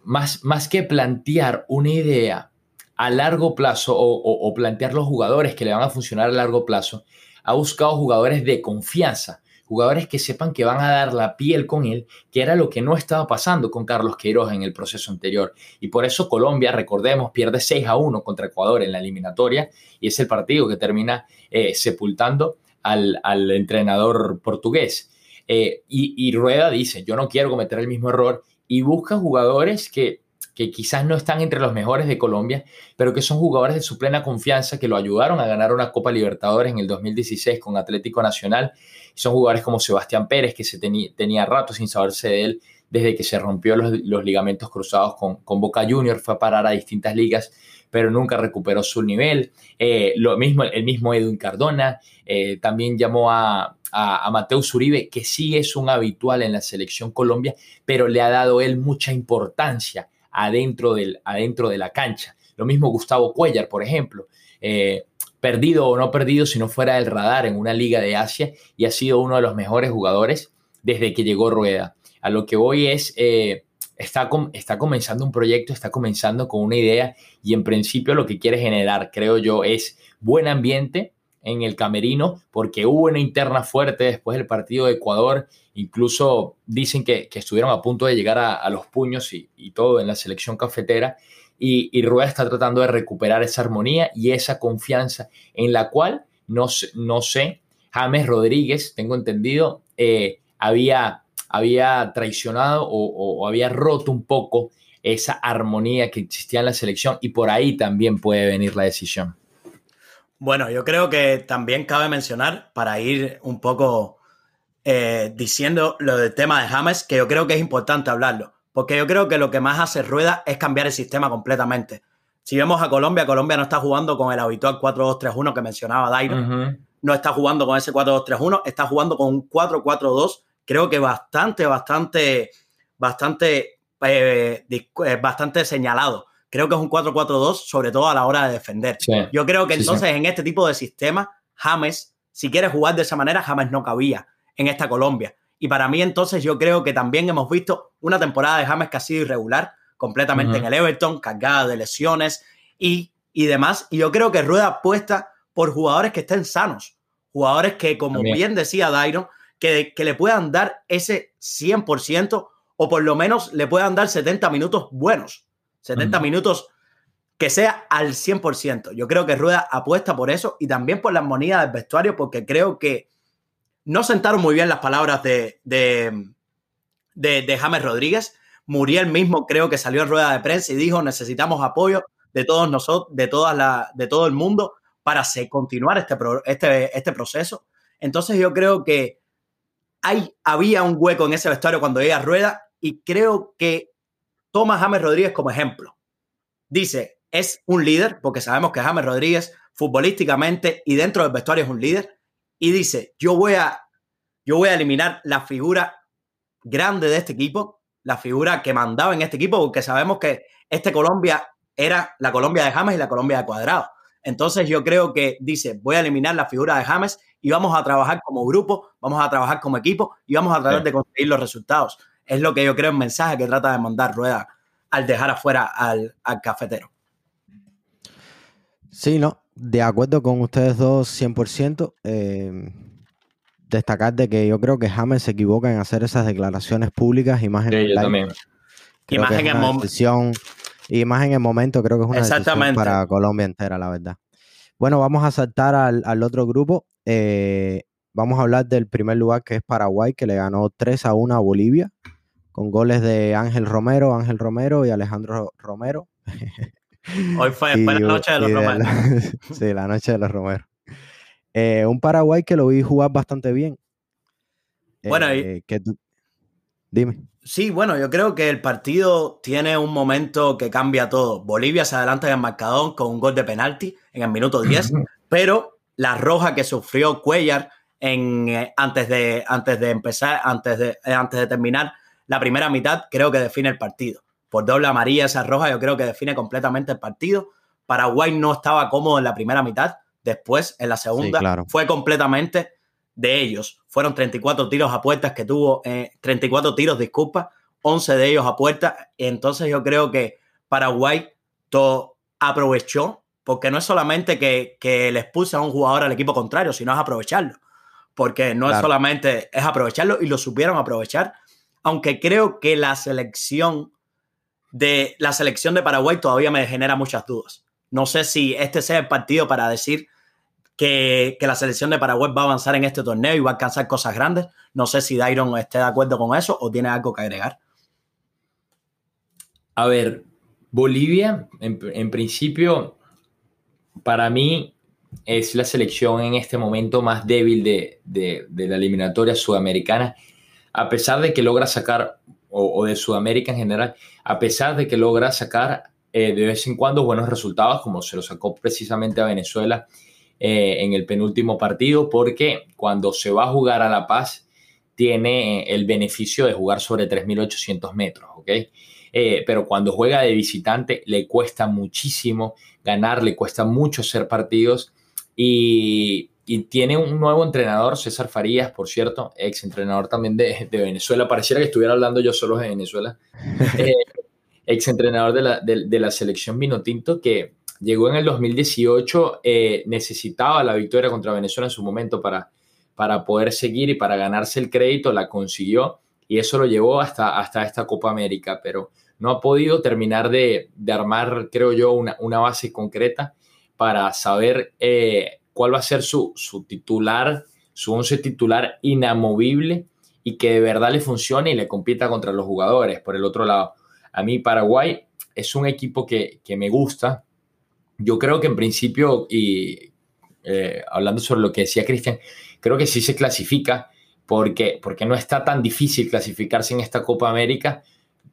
Speaker 2: más, más que plantear una idea a largo plazo o, plantear los jugadores que le van a funcionar a largo plazo, ha buscado jugadores de confianza, jugadores que sepan que van a dar la piel con él, que era lo que no estaba pasando con Carlos Queiroz en el proceso anterior. Y por eso Colombia, recordemos, pierde 6 a 1 contra Ecuador en la eliminatoria y es el partido que termina eh, sepultando al, entrenador portugués. Eh, y Rueda dice, yo no quiero cometer el mismo error y busca jugadores que que quizás no están entre los mejores de Colombia, pero que son jugadores de su plena confianza, que lo ayudaron a ganar una Copa Libertadores en el 2016 con Atlético Nacional. Son jugadores como Sebastián Pérez, que se tenía rato sin saberse de él desde que se rompió los, ligamentos cruzados con, Boca Junior, fue a parar a distintas ligas, pero nunca recuperó su nivel. Eh, lo mismo, el mismo Edwin Cardona, eh, también llamó a, a, a Mateus Uribe, que sí es un habitual en la selección Colombia, pero le ha dado él mucha importancia adentro, del, adentro de la cancha. Lo mismo Gustavo Cuellar, por ejemplo. Eh, perdido o no perdido, si no fuera del radar en una liga de Asia y ha sido uno de los mejores jugadores desde que llegó Rueda. A lo que voy es, eh, está, está comenzando un proyecto, está comenzando con una idea y en principio lo que quiere generar, creo yo, es buen ambiente en el camerino porque hubo una interna fuerte después del partido de Ecuador Incluso dicen que, estuvieron a punto de llegar a, los puños y, todo en la selección cafetera. Y, Rueda está tratando de recuperar esa armonía y esa confianza en la cual, no, no sé, James Rodríguez, tengo entendido, eh, había, había traicionado o, había roto un poco esa armonía que existía en la selección y por ahí también puede venir la decisión.
Speaker 1: Bueno, yo creo que también cabe mencionar, para ir un poco eh, diciendo lo del tema de James, que yo creo que es importante hablarlo, porque yo creo que lo que más hace rueda es cambiar el sistema completamente. Si vemos a Colombia, Colombia no está jugando con el habitual 4-2-3-1 que mencionaba Dairo, no está jugando con ese 4-2-3-1, está jugando con un 4-4-2, creo que bastante, bastante, bastante, eh, eh, bastante señalado. Creo que es un 4-4-2, sobre todo a la hora de defender. Yo creo que entonces en este tipo de sistema, James, si quiere jugar de esa manera, James no cabía en esta Colombia. Y para mí entonces yo creo que también hemos visto una temporada de James que ha sido irregular, completamente en el Everton, cargada de lesiones y, y demás. Y yo creo que Rueda apuesta por jugadores que estén sanos, jugadores que, como bien decía Dairon, que, que le puedan dar ese 100% o por lo menos le puedan dar 70 minutos buenos, 70 minutos que sea al 100%. Yo creo que Rueda apuesta por eso y también por la armonía del vestuario porque creo que no sentaron muy bien las palabras de, de, James Rodríguez. Muriel mismo creo que salió en rueda de prensa y dijo necesitamos apoyo de todos nosotros, de, todas la, de todo el mundo para continuar este, este, este proceso. Entonces yo creo que hay, había un hueco en ese vestuario cuando ella rueda y creo que toma a James Rodríguez como ejemplo. Dice, es un líder, porque sabemos que James Rodríguez futbolísticamente y dentro del vestuario es un líder, y dice, yo voy a, yo voy a eliminar la figura grande de este equipo, la figura que mandaba en este equipo, porque sabemos que este Colombia era la Colombia de James y la Colombia de Cuadrado. Entonces yo creo que dice, voy a eliminar la figura de James y vamos a trabajar como grupo, vamos a trabajar como equipo y vamos a tratar de conseguir los resultados. Es lo que yo creo, un mensaje que trata de mandar Rueda al dejar afuera al, al cafetero.
Speaker 3: Sí, no, de acuerdo con ustedes dos 100%. Eh, destacar de que yo creo que James se equivoca en hacer esas declaraciones públicas y más en el
Speaker 1: también.
Speaker 3: más en, y más en el momento creo que es una decisión para Colombia entera, la verdad. Bueno, vamos a saltar al, otro grupo. Eh, vamos a hablar del primer lugar que es Paraguay, que le ganó 3 a 1 a Bolivia, con goles de Ángel Romero, Ángel Romero y Alejandro Romero. [LAUGHS]
Speaker 1: Hoy fue, la noche de los romeros. [LAUGHS]
Speaker 3: sí, la noche de los romeros. Eh, un Paraguay que lo vi jugar bastante bien.
Speaker 1: Bueno, eh,
Speaker 3: dime.
Speaker 1: Sí, bueno, yo creo que el partido tiene un momento que cambia todo. Bolivia se adelanta en el marcador con un gol de penalti en el minuto 10, pero la roja que sufrió Cuellar en, eh, antes, de, antes de empezar, antes de, antes de terminar la primera mitad, creo que define el partido. Por doble amarilla, esa roja, yo creo que define completamente el partido. Paraguay no estaba cómodo en la primera mitad, después en la segunda fue completamente de ellos. Fueron 34 tiros a puertas que tuvo, 34 eh, tiros, disculpa, 11 de ellos a puertas. Entonces yo creo que Paraguay todo aprovechó, porque no es solamente que, que le expulse a un jugador al equipo contrario, sino es aprovecharlo. Porque no es solamente, es aprovecharlo y lo supieron aprovechar aunque creo que la selección de la selección de Paraguay todavía me genera muchas dudas. No sé si este sea el partido para decir que, la selección de Paraguay va a avanzar en este torneo y va a alcanzar cosas grandes. No sé si Dairon esté de acuerdo con eso o tiene algo que agregar.
Speaker 2: A ver, Bolivia, en, principio, para mí es la selección en este momento más débil de, de la eliminatoria sudamericana a pesar de que logra sacar, o, de Sudamérica en general, a pesar de que logra sacar eh, de vez en cuando buenos resultados, como se lo sacó precisamente a Venezuela eh, en el penúltimo partido, porque cuando se va a jugar a La Paz, tiene el beneficio de jugar sobre 3.800 metros, ¿ok? Eh, pero cuando juega de visitante le cuesta muchísimo ganar, le cuesta mucho hacer partidos y, y tiene un nuevo entrenador, César Farías, por cierto, ex entrenador también de, Venezuela. Pareciera que estuviera hablando yo solo de Venezuela. [LAUGHS] eh, ex entrenador de la, de, la selección Vinotinto, que llegó en el 2018, eh, necesitaba la victoria contra Venezuela en su momento para, para poder seguir y para ganarse el crédito, la consiguió y eso lo llevó hasta, hasta esta Copa América, pero no ha podido terminar de, armar, creo yo, una, una, base concreta para saber eh, cuál va a ser su, titular, su once titular inamovible y que de verdad le funcione y le compita contra los jugadores. Por el otro lado, a mí Paraguay es un equipo que, me gusta. Yo creo que en principio, y eh, hablando sobre lo que decía Cristian, creo que sí se clasifica porque, porque no está tan difícil clasificarse en esta Copa América,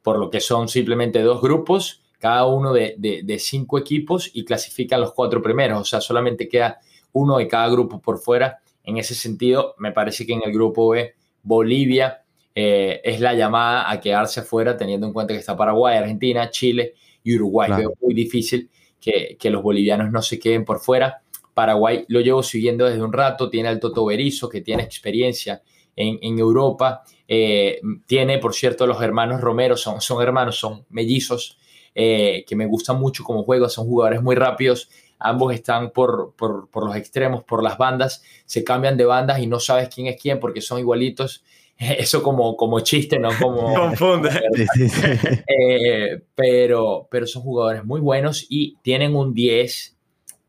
Speaker 2: por lo que son simplemente dos grupos, cada uno de, de cinco equipos y clasifican los cuatro primeros. O sea, solamente queda uno de cada grupo por fuera. En ese sentido, me parece que en el grupo B, Bolivia eh, es la llamada a quedarse afuera, teniendo en cuenta que está Paraguay, Argentina, Chile y Uruguay. Veo muy difícil que, los bolivianos no se queden por fuera. Paraguay lo llevo siguiendo desde un rato, tiene al Toto Berizo, que tiene experiencia en, Europa. Eh, tiene, por cierto, los hermanos Romero, son, son hermanos, son mellizos, eh, que me gustan mucho como juego, son jugadores muy rápidos ambos están por, los extremos, por las bandas, se cambian de bandas y no sabes quién es quién porque son igualitos. [LAUGHS] Eso como, como chiste, ¿no? Como, [LAUGHS]
Speaker 1: Confunde. [LAUGHS]
Speaker 2: Eh, pero, pero son jugadores muy buenos y tienen un 10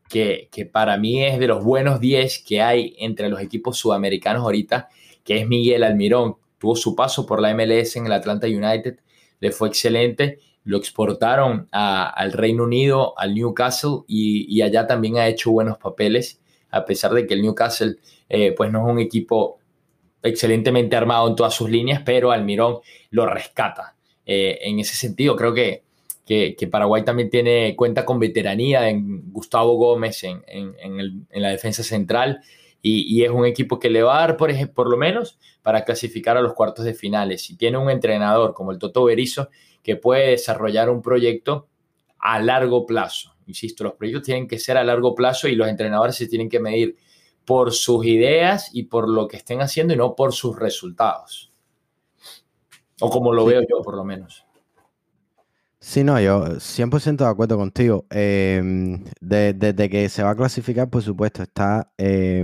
Speaker 2: que, que, para mí es de los buenos 10 que hay entre los equipos sudamericanos ahorita, que es Miguel Almirón. Tuvo su paso por la MLS en el Atlanta United, le fue excelente lo exportaron al Reino Unido, al Newcastle, y, allá también ha hecho buenos papeles, a pesar de que el Newcastle eh, pues no es un equipo excelentemente armado en todas sus líneas, pero Almirón lo rescata. Eh, en ese sentido, creo que, que, Paraguay también tiene cuenta con veteranía en Gustavo Gómez en, la defensa central y, es un equipo que le va a dar, por, ejemplo, por lo menos, para clasificar a los cuartos de finales. Si tiene un entrenador como el Toto Berizzo, que puede desarrollar un proyecto a largo plazo. Insisto, los proyectos tienen que ser a largo plazo y los entrenadores se tienen que medir por sus ideas y por lo que estén haciendo y no por sus resultados. O como lo veo yo, por lo menos.
Speaker 3: Sí, no, yo 100% de acuerdo contigo. Em, desde que se va a clasificar, por supuesto, está eh,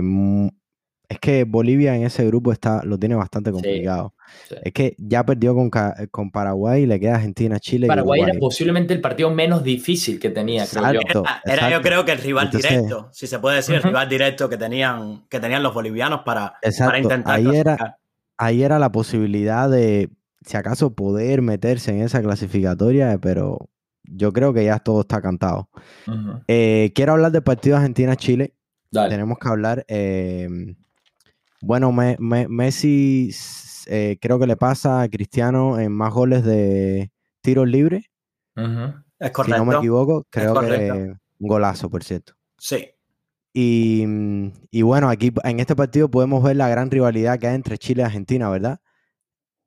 Speaker 3: es que Bolivia en ese grupo está, lo tiene bastante complicado. Es que ya perdió con, con Paraguay y le queda Argentina, Chile.
Speaker 2: Paraguay era posiblemente el partido menos difícil que tenía, creo yo.
Speaker 1: Era, yo creo que el rival directo, si se puede decir, el rival directo que tenían, que tenían los bolivianos para, para intentar.
Speaker 3: Ahí era, ahí era la posibilidad de, si acaso, poder meterse en esa clasificatoria, pero yo creo que ya todo está cantado. Eh, quiero hablar del partido Argentina-Chile. Tenemos que hablar. Eh, bueno, Messi eh, creo que le pasa a Cristiano en más goles de tiros libres.
Speaker 1: Es correcto. Si
Speaker 3: no me equivoco, creo que un golazo, por cierto.
Speaker 1: Sí.
Speaker 3: Y, y, bueno, aquí en este partido podemos ver la gran rivalidad que hay entre Chile y Argentina, ¿verdad?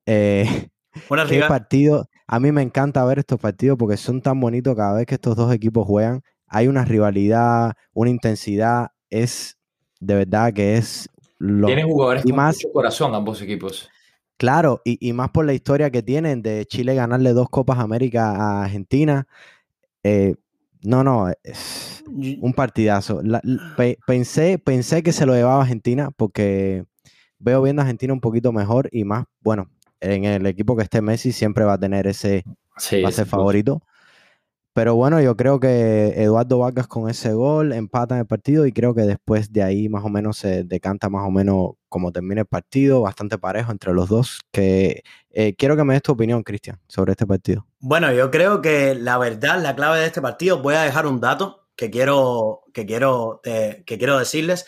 Speaker 3: Eh, [LAUGHS] qué partido. A mí me encanta ver estos partidos porque son tan bonitos cada vez que estos dos equipos juegan. Hay una rivalidad, una intensidad. Es de verdad que es
Speaker 2: Tienen jugadores y con más, mucho corazón ambos equipos.
Speaker 3: Claro, y, más por la historia que tienen de Chile ganarle dos Copas América a Argentina. Eh, no, no, es un partidazo. pensé, pensé que se lo llevaba Argentina porque veo viendo a Argentina un poquito mejor y más, bueno, en el equipo que esté Messi siempre va a tener ese, va a ser favorito. Pero bueno, yo creo que Eduardo Vargas con ese gol empata en el partido y creo que después de ahí más o menos se decanta más o menos como termina el partido, bastante parejo entre los dos. Que eh, quiero que me des tu opinión, Cristian, sobre este partido.
Speaker 1: Bueno, yo creo que la verdad, la clave de este partido, voy a dejar un dato que quiero, que quiero, que quiero decirles.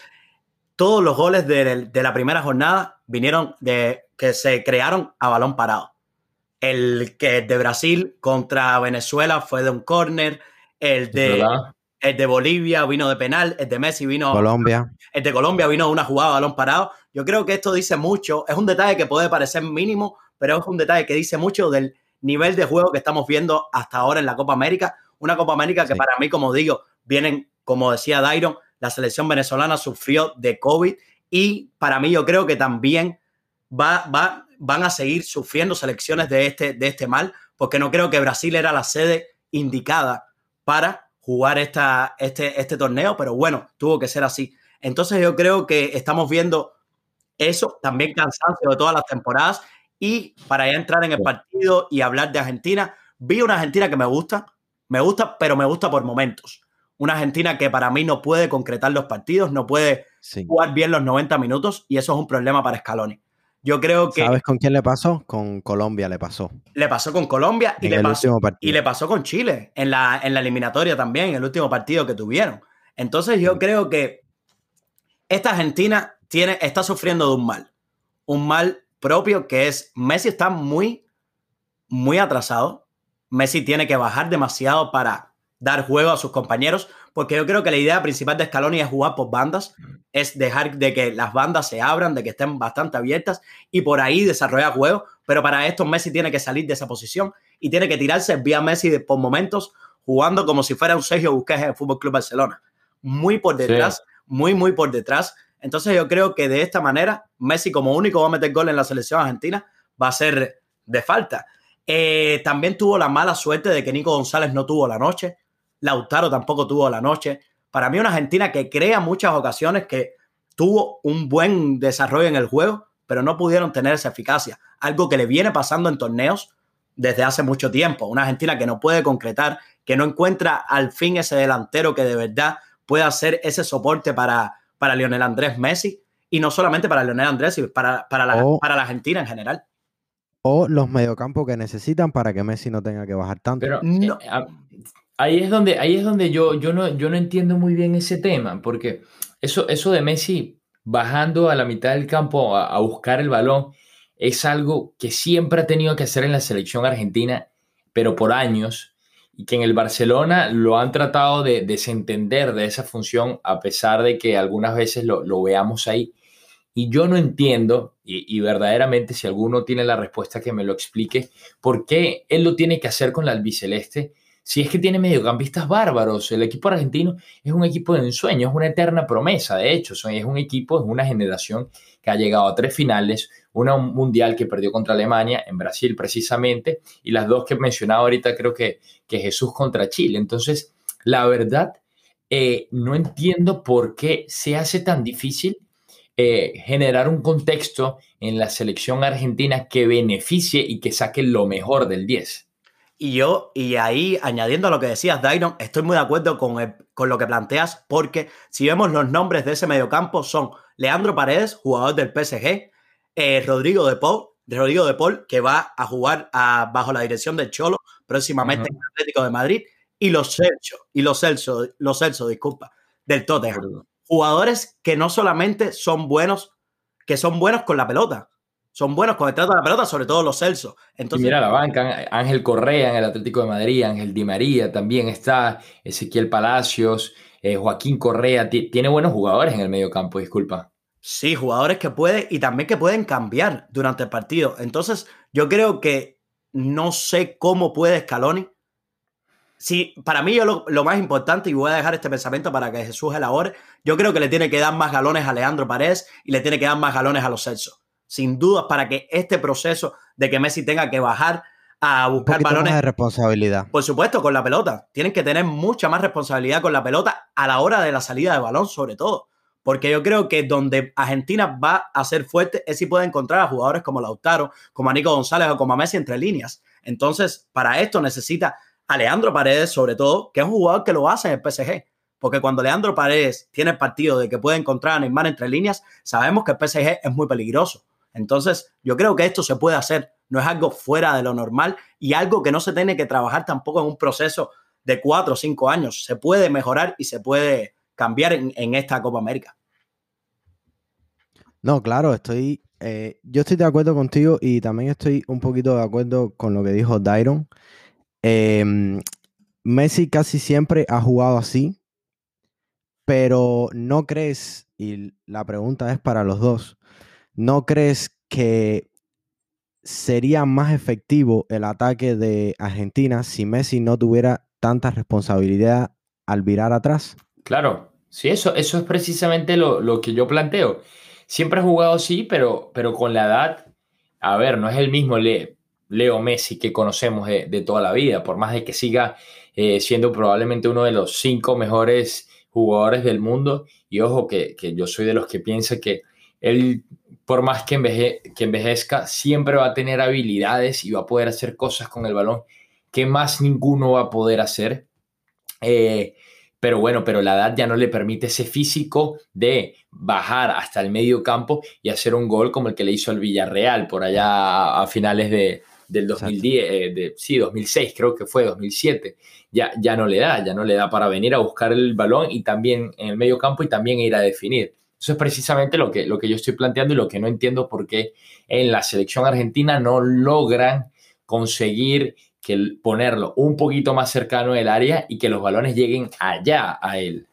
Speaker 1: Todos los goles de, de la primera jornada vinieron de que se crearon a balón parado. El que de Brasil contra Venezuela fue de un córner. El de, el de Bolivia vino de penal. El de Messi vino.
Speaker 3: Colombia.
Speaker 1: El de Colombia vino de una jugada a balón parado. Yo creo que esto dice mucho. Es un detalle que puede parecer mínimo, pero es un detalle que dice mucho del nivel de juego que estamos viendo hasta ahora en la Copa América. Una Copa América que para mí, como digo, vienen, como decía Dairon, la selección venezolana sufrió de COVID y para mí yo creo que también va, va, van a seguir sufriendo selecciones de este, de este mal, porque no creo que Brasil era la sede indicada para jugar esta, este, este torneo, pero bueno, tuvo que ser así. Entonces yo creo que estamos viendo eso, también cansancio de todas las temporadas, y para ya entrar en el partido y hablar de Argentina, vi una Argentina que me gusta, me gusta, pero me gusta por momentos. Una Argentina que para mí no puede concretar los partidos, no puede jugar bien los 90 minutos, y eso es un problema para Scaloni. Yo creo que.
Speaker 3: ¿Sabes con quién le pasó? Con Colombia le pasó.
Speaker 1: Le pasó con Colombia y, le pasó, y le pasó con Chile en la, en la eliminatoria también, en el último partido que tuvieron. Entonces yo creo que esta Argentina tiene, está sufriendo de un mal. Un mal propio que es Messi está muy, muy atrasado. Messi tiene que bajar demasiado para dar juego a sus compañeros, porque yo creo que la idea principal de Scaloni es jugar por bandas, es dejar de que las bandas se abran, de que estén bastante abiertas y por ahí desarrollar juego, pero para esto Messi tiene que salir de esa posición y tiene que tirarse vía Messi por momentos jugando como si fuera un Sergio Busquets en Fútbol Club Barcelona, muy por detrás, muy muy por detrás. Entonces yo creo que de esta manera Messi como único va a meter gol en la selección argentina va a ser de falta. Eh, también tuvo la mala suerte de que Nico González no tuvo la noche. Lautaro tampoco tuvo la noche. Para mí una Argentina que crea muchas ocasiones, que tuvo un buen desarrollo en el juego, pero no pudieron tener esa eficacia. Algo que le viene pasando en torneos desde hace mucho tiempo. Una Argentina que no puede concretar, que no encuentra al fin ese delantero que de verdad pueda hacer ese soporte para, para Lionel Andrés Messi. Y no solamente para Lionel Andrés, sino para, para, la, para la Argentina en general
Speaker 3: o los mediocampos que necesitan para que Messi no tenga que bajar tanto.
Speaker 2: Pero no. Eh, ahí es donde, ahí es donde yo, yo, no, yo no entiendo muy bien ese tema, porque eso, eso de Messi bajando a la mitad del campo a, buscar el balón es algo que siempre ha tenido que hacer en la selección argentina, pero por años, y que en el Barcelona lo han tratado de desentender de esa función, a pesar de que algunas veces lo, lo veamos ahí. Y yo no entiendo, y, y, verdaderamente si alguno tiene la respuesta que me lo explique, por qué él lo tiene que hacer con la albiceleste si es que tiene mediocampistas bárbaros, el equipo argentino es un equipo de ensueño, es una eterna promesa, de hecho, es un equipo, es una generación que ha llegado a tres finales, una mundial que perdió contra Alemania, en Brasil precisamente, y las dos que he mencionado ahorita creo que, que Jesús contra Chile. Entonces, la verdad, eh, no entiendo por qué se hace tan difícil eh, generar un contexto en la selección argentina que beneficie y que saque lo mejor del 10.
Speaker 1: Y yo, y ahí añadiendo a lo que decías, Dairon, estoy muy de acuerdo con, con lo que planteas, porque si vemos los nombres de ese mediocampo son Leandro Paredes, jugador del PSG, eh, Rodrigo de Pau, Rodrigo de Paul, que va a jugar bajo la dirección del Cholo próximamente en el Atlético de Madrid, y los Celso, y los Celso, los Celso, disculpa, del Tottenham. Jugadores que no solamente son buenos, que son buenos con la pelota, son buenos con el trato de la pelota, sobre todo los Celso.
Speaker 2: Entonces, mira la banca, Ángel Correa en el Atlético de Madrid, Ángel Di María también está, Ezequiel Palacios, eh, Joaquín Correa, tiene buenos jugadores en el medio campo, disculpa.
Speaker 1: Sí, jugadores que pueden y también que pueden cambiar durante el partido. Entonces, yo creo que no sé cómo puede Scaloni. Sí, para mí yo lo, más importante, y voy a dejar este pensamiento para que Jesús elabore, yo creo que le tiene que dar más galones a Leandro Paredes y le tiene que dar más galones a los Celso. Sin duda, para que este proceso de que Messi tenga que bajar a buscar balones.
Speaker 3: de responsabilidad.
Speaker 1: Por supuesto, con la pelota. Tienen que tener mucha más responsabilidad con la pelota a la hora de la salida de balón, sobre todo. Porque yo creo que donde Argentina va a ser fuerte es si puede encontrar a jugadores como Lautaro, como a Nico González o como a Messi entre líneas. Entonces, para esto necesita a Leandro Paredes, sobre todo, que es un jugador que lo hace en el PSG. Porque cuando Leandro Paredes tiene el partido de que puede encontrar a Neymar entre líneas, sabemos que el PSG es muy peligroso. Entonces, yo creo que esto se puede hacer no es algo fuera de lo normal y algo que no se tiene que trabajar tampoco en un proceso de cuatro o cinco años. Se puede mejorar y se puede cambiar en, esta Copa América.
Speaker 3: No, claro, estoy, eh, yo estoy de acuerdo contigo y también estoy un poquito de acuerdo con lo que dijo Dairon. Em, Messi casi siempre ha jugado así, pero ¿no crees, y la pregunta es para los dos, ¿no crees que sería más efectivo el ataque de Argentina si Messi no tuviera tanta responsabilidad al virar atrás?
Speaker 2: Claro, sí, eso, eso es precisamente lo, que yo planteo. Siempre ha jugado así, pero, pero con la edad, a ver, no es el mismo Leo Messi que conocemos de, toda la vida, por más de que siga eh, siendo probablemente uno de los cinco mejores jugadores del mundo. Y ojo que, que yo soy de los que piensa que él por más que, envejezca, siempre va a tener habilidades y va a poder hacer cosas con el balón que más ninguno va a poder hacer. Eh, pero bueno, pero la edad ya no le permite ese físico de bajar hasta el medio campo y hacer un gol como el que le hizo al Villarreal por allá a, finales de, del 2010, eh, de, sí, 2006 creo que fue, 2007. Ya, ya no le da, ya no le da para venir a buscar el balón y también en el medio campo y también ir a definir. Eso es precisamente lo que, lo que yo estoy planteando y lo que no entiendo por qué en la selección argentina no logran conseguir que ponerlo un poquito más cercano del área y que los balones lleguen allá a él.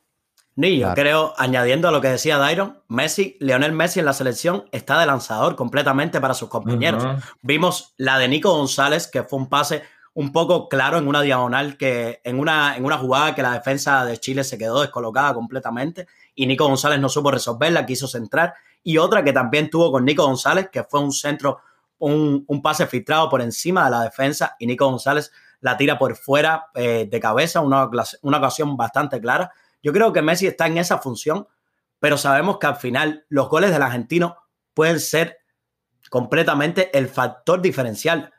Speaker 1: Ni yo creo, añadiendo a lo que decía Dairon, Messi, Leonel Messi en la selección está de lanzador completamente para sus compañeros. Vimos la de Nico González, que fue un pase un poco claro en una diagonal que en una, en una jugada que la defensa de Chile se quedó descolocada completamente y Nico González no supo resolverla, quiso centrar. Y otra que también tuvo con Nico González, que fue un centro, un, pase filtrado por encima de la defensa y Nico González la tira por fuera eh, de cabeza, una, una ocasión bastante clara. Yo creo que Messi está en esa función, pero sabemos que al final los goles del argentino pueden ser completamente el factor diferencial.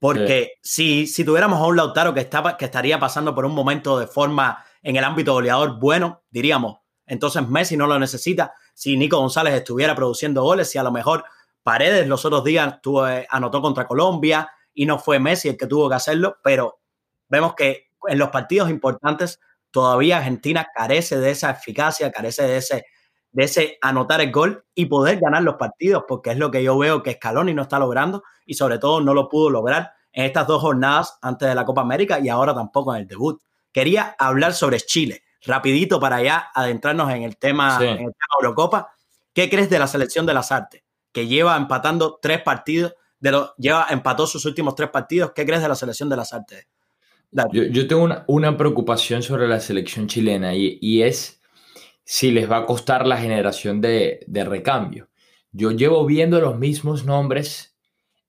Speaker 1: Porque si, si tuviéramos a un Lautaro que, estaba, que estaría pasando por un momento de forma en el ámbito goleador bueno, diríamos, entonces Messi no lo necesita. Si Nico González estuviera produciendo goles, si a lo mejor Paredes los otros días tuvo, eh, anotó contra Colombia y no fue Messi el que tuvo que hacerlo, pero vemos que en los partidos importantes todavía Argentina carece de esa eficacia, carece de ese, de ese anotar el gol y poder ganar los partidos, porque es lo que yo veo que Scaloni no está logrando y sobre todo no lo pudo lograr en estas dos jornadas antes de la Copa América y ahora tampoco en el debut. Quería hablar sobre Chile rapidito para ya adentrarnos en el tema, en el tema Eurocopa. ¿Qué crees de la selección de las artes? Que lleva empatando tres partidos, de lleva, empató sus últimos tres partidos. ¿Qué crees de la selección de las artes?
Speaker 2: Yo, tengo una, preocupación sobre la selección chilena y, es si les va a costar la generación de, de recambio. Yo llevo viendo los mismos nombres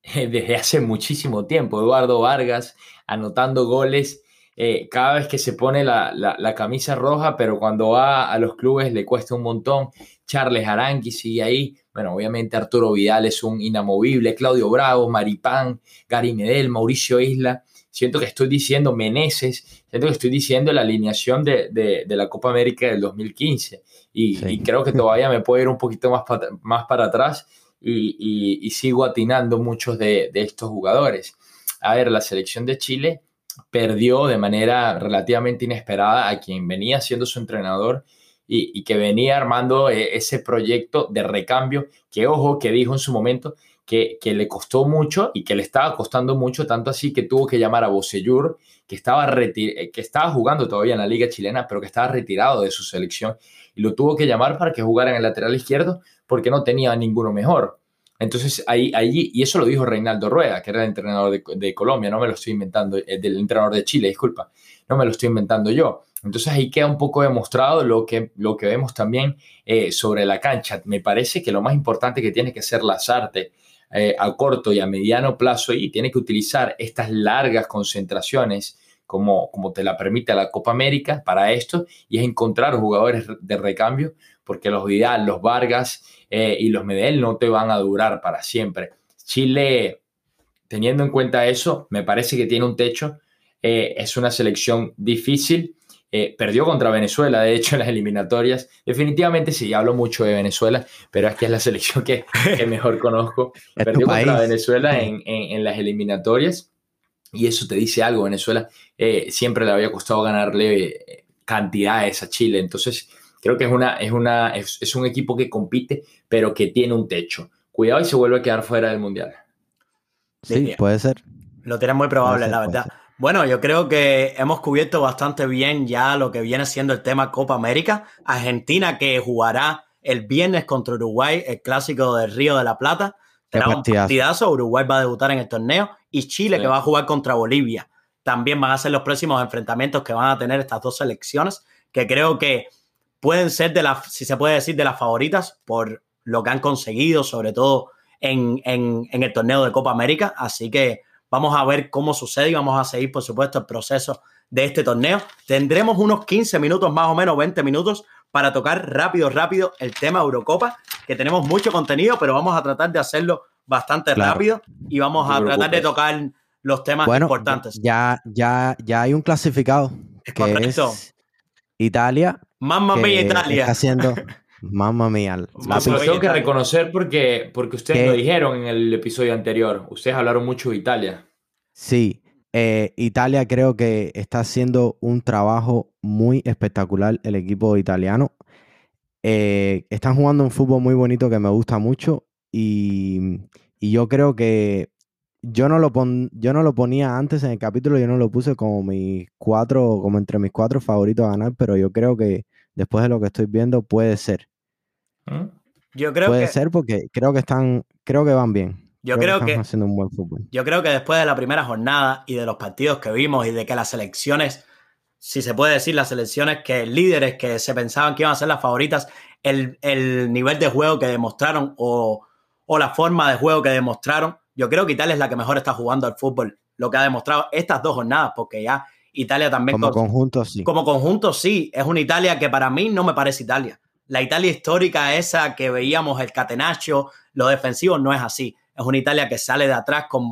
Speaker 2: eh, desde hace muchísimo tiempo. Eduardo Vargas anotando goles eh, cada vez que se pone la, camisa roja, pero cuando va a los clubes le cuesta un montón. Charles Arangui sigue ahí. Bueno, obviamente Arturo Vidal es un inamovible. Claudio Bravo, Maripán, Gary Medel, Mauricio Isla. Siento que estoy diciendo Meneses, siento que estoy diciendo la alineación de, la Copa América del 2015. Y, creo que todavía me puedo ir un poquito más, más para atrás y, sigo atinando muchos de, de estos jugadores. A ver, la selección de Chile perdió de manera relativamente inesperada a quien venía siendo su entrenador y, que venía armando eh, ese proyecto de recambio que, ojo, que dijo en su momento que, que, le costó mucho y que le estaba costando mucho, tanto así que tuvo que llamar a Bocellur, que estaba, eh, que estaba jugando todavía en la liga chilena, pero que estaba retirado de su selección, y lo tuvo que llamar para que jugara en el lateral izquierdo porque no tenía ninguno mejor. Entonces, ahí, ahí, y eso lo dijo Reinaldo Rueda, que era el entrenador de, Colombia, no me lo estoy inventando, eh, del entrenador de Chile, disculpa, no me lo estoy inventando yo. Entonces ahí queda un poco demostrado lo que, lo que vemos también eh, sobre la cancha. Me parece que lo más importante que tiene que ser Lazarte eh, a corto y a mediano plazo y tiene que utilizar estas largas concentraciones como, como te la permite la Copa América para esto y es encontrar jugadores de recambio porque los Vidal, los Vargas eh, y los Medel no te van a durar para siempre. Chile, teniendo en cuenta eso, me parece que tiene un techo. es una selección difícil eh, perdió contra Venezuela, de hecho, en las eliminatorias. Definitivamente sí, hablo mucho de Venezuela, pero es que es la selección que, [LAUGHS] mejor conozco. perdió contra Venezuela en, las eliminatorias y eso te dice algo. Venezuela eh, siempre le había costado ganarle eh, cantidades a Chile, entonces creo que es, una, es, una, es, un equipo que compite, pero que tiene un techo. Cuidado y se vuelve a quedar fuera del Mundial.
Speaker 3: Sí, puede ser.
Speaker 1: Lo tiene muy probable, la verdad. Bueno, yo creo que hemos cubierto bastante bien ya lo que viene siendo el tema Copa América. Argentina que jugará el viernes contra Uruguay, el clásico del Río de la Plata. Será un partidazo. Uruguay va a debutar en el torneo. Y Chile que va a jugar contra Bolivia. También van a ser los próximos enfrentamientos que van a tener estas dos selecciones, que creo que pueden ser de las, si se puede decir, de las favoritas por lo que han conseguido, sobre todo en, en el torneo de Copa América. Así que Vamos a ver cómo sucede y vamos a seguir, por supuesto, el proceso de este torneo. Tendremos unos 15 minutos, más o menos 20 minutos, para tocar rápido, rápido el tema Eurocopa, que tenemos mucho contenido, pero vamos a tratar de hacerlo bastante rápido y vamos a tratar de tocar los temas importantes.
Speaker 3: Ya, ya, ya hay un clasificado que es Italia.
Speaker 1: Mamma mía, Italia.
Speaker 3: Está haciendo [LAUGHS] Mamma mía.
Speaker 2: La tengo que reconocer porque, porque ustedes lo dijeron en el episodio anterior. Ustedes hablaron mucho de Italia.
Speaker 3: Sí, eh, Italia creo que está haciendo un trabajo muy espectacular el equipo italiano. Eh, están jugando un fútbol muy bonito que me gusta mucho y, yo creo que yo no, lo yo no lo ponía antes en el capítulo, yo no lo puse como mis cuatro, como entre mis cuatro favoritos a ganar, pero yo creo que después de lo que estoy viendo puede ser.
Speaker 1: ¿Mm? Yo creo
Speaker 3: Puede ser porque creo que están, creo que van bien.
Speaker 1: Yo creo,
Speaker 3: que,
Speaker 1: están
Speaker 3: haciendo un buen fútbol.
Speaker 1: Yo creo que después de la primera jornada y de los partidos que vimos y de que las selecciones, si se puede decir, las selecciones que líderes que se pensaban que iban a ser las favoritas, el, nivel de juego que demostraron o, o, la forma de juego que demostraron, yo creo que Italia es la que mejor está jugando al fútbol, lo que ha demostrado estas dos jornadas, porque ya Italia también...
Speaker 3: Como conjunto, sí.
Speaker 1: Como conjunto, sí. Es una Italia que para mí no me parece Italia la Italia histórica esa que veíamos el catenaccio, lo defensivo no es así. Es una Italia que sale de atrás con,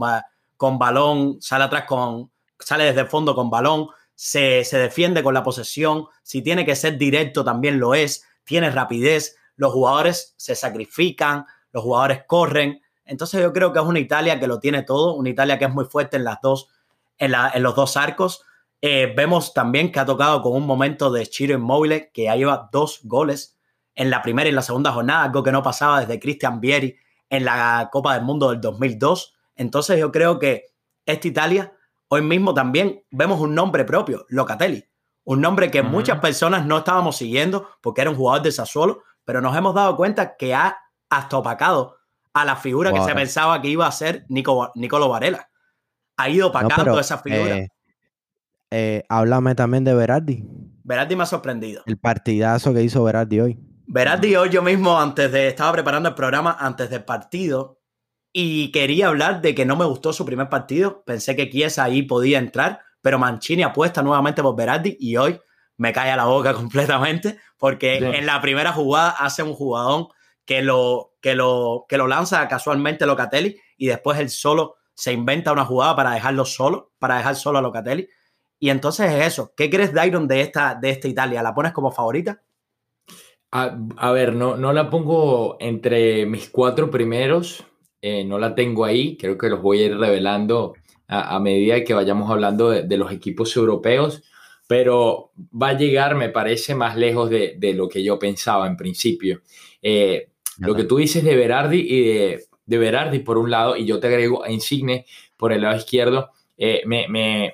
Speaker 1: con balón, sale atrás con, sale desde el fondo con balón, se, se defiende con la posesión, si tiene que ser directo también lo es, tiene rapidez, los jugadores se sacrifican, los jugadores corren. Entonces yo creo que es una Italia que lo tiene todo, una Italia que es muy fuerte en las dos, en, la, en los dos arcos. Eh, vemos también que ha tocado con un momento de Chiro Inmóvil que ya lleva dos goles en la primera y en la segunda jornada, algo que no pasaba desde Cristian Vieri en la Copa del Mundo del 2002. Entonces yo creo que esta Italia, hoy mismo también vemos un nombre propio, Locatelli, un nombre que muchas personas no estábamos siguiendo porque era un jugador de Sassuolo, pero nos hemos dado cuenta que ha hasta opacado a la figura que se pensaba que iba a ser Nico, Nicolo Varela. Ha ido opacando esa figura.
Speaker 3: Eh, eh, háblame también de Berardi.
Speaker 1: Berardi me ha sorprendido.
Speaker 3: El partidazo que hizo Berardi hoy.
Speaker 1: Verás, hoy yo mismo, antes de. Estaba preparando el programa antes del partido y quería hablar de que no me gustó su primer partido. Pensé que Chiesa ahí podía entrar, pero Mancini apuesta nuevamente por Berardi y hoy me cae a la boca [LAUGHS] completamente porque en la primera jugada hace un jugadón que lo, que lo, que lo lanza casualmente Locatelli y después él solo se inventa una jugada para dejarlo solo, para dejar solo a Locatelli. Y entonces es eso. ¿Qué crees, Dairon, de esta, de esta Italia? ¿La pones como favorita?
Speaker 2: A, ver, no, no la pongo entre mis cuatro primeros, eh, no la tengo ahí, creo que los voy a ir revelando a, medida que vayamos hablando de, los equipos europeos, pero va a llegar, me parece, más lejos de, lo que yo pensaba en principio. Eh, lo que tú dices de Berardi y de, de, por un lado, y yo te agrego a Insigne por el lado izquierdo, eh, me, me,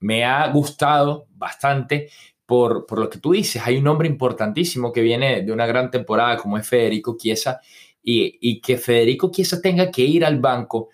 Speaker 2: me, ha gustado bastante por, por, lo que tú dices. Hay un hombre importantísimo que viene de una gran temporada como es Federico Chiesa y, y que Federico Chiesa tenga que ir al banco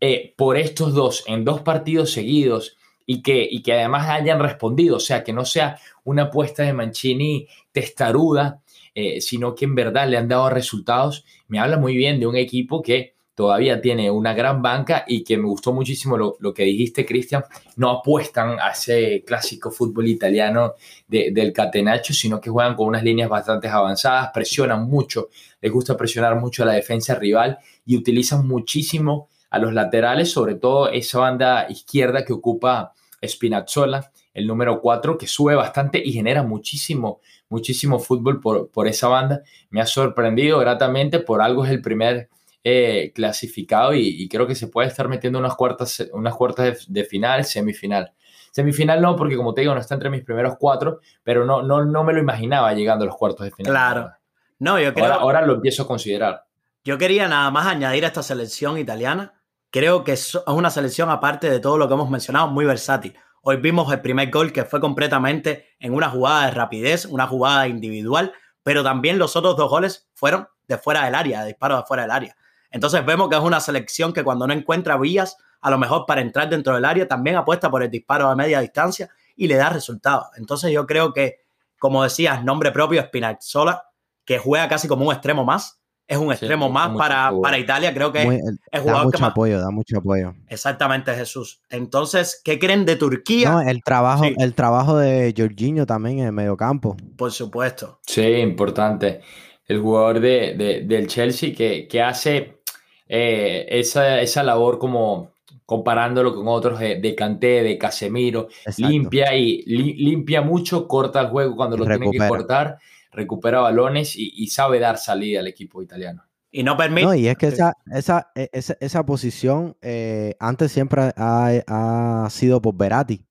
Speaker 2: eh, por estos dos en dos partidos seguidos y que, y que además hayan respondido, o sea, que no sea una apuesta de Mancini testaruda, eh, sino que en verdad le han dado resultados, me habla muy bien de un equipo que todavía tiene una gran banca y que me gustó muchísimo lo, que dijiste, Cristian, no apuestan a ese clásico fútbol italiano del catenaccio, sino que juegan con unas líneas bastante avanzadas, presionan mucho, les gusta presionar mucho a la defensa rival y utilizan muchísimo a los laterales, sobre todo esa banda izquierda que ocupa Spinazzola, el número 4, que sube bastante y genera muchísimo, muchísimo fútbol por, por esa banda. Me ha sorprendido gratamente, por algo es el primer eh, clasificado y, creo que se puede estar metiendo unas cuartas, unas cuartas de, final, semifinal. Semifinal no, porque como te digo, no está entre mis primeros cuatro, pero no, no, no me lo imaginaba llegando a los cuartos de final.
Speaker 1: Claro. No, yo
Speaker 2: creo... ahora lo empiezo a considerar.
Speaker 1: Yo quería nada más añadir a esta selección italiana creo que es una selección, aparte de todo lo que hemos mencionado, muy versátil. Hoy vimos el primer gol que fue completamente en una jugada de rapidez, una jugada individual, pero también los otros dos goles fueron de fuera del área, de disparos de fuera del área. Entonces vemos que es una selección que cuando no encuentra vías, a lo mejor para entrar dentro del área, también apuesta por el disparo a media distancia y le da resultados. Entonces yo creo que, como decías, nombre propio Spinazzola, que juega casi como un extremo más, es un extremo más para, para, Italia, creo que es,
Speaker 3: da mucho apoyo, da mucho apoyo.
Speaker 1: Exactamente, Jesús. Entonces, ¿qué creen de Turquía?
Speaker 3: No, el trabajo, el trabajo de Jorginho también en el mediocampo.
Speaker 1: Por supuesto.
Speaker 2: Sí, importante. El jugador de, del Chelsea que, que hace eh, esa, esa labor como comparándolo con otros de, de Kanté, de Casemiro, limpia y limpia mucho, corta el juego cuando lo tiene que cortar recupera balones y, sabe dar salida al equipo italiano.
Speaker 1: Y no permite.
Speaker 3: No, y es que esa, esa, e, esa, posición eh, antes siempre ha, sido por Verati.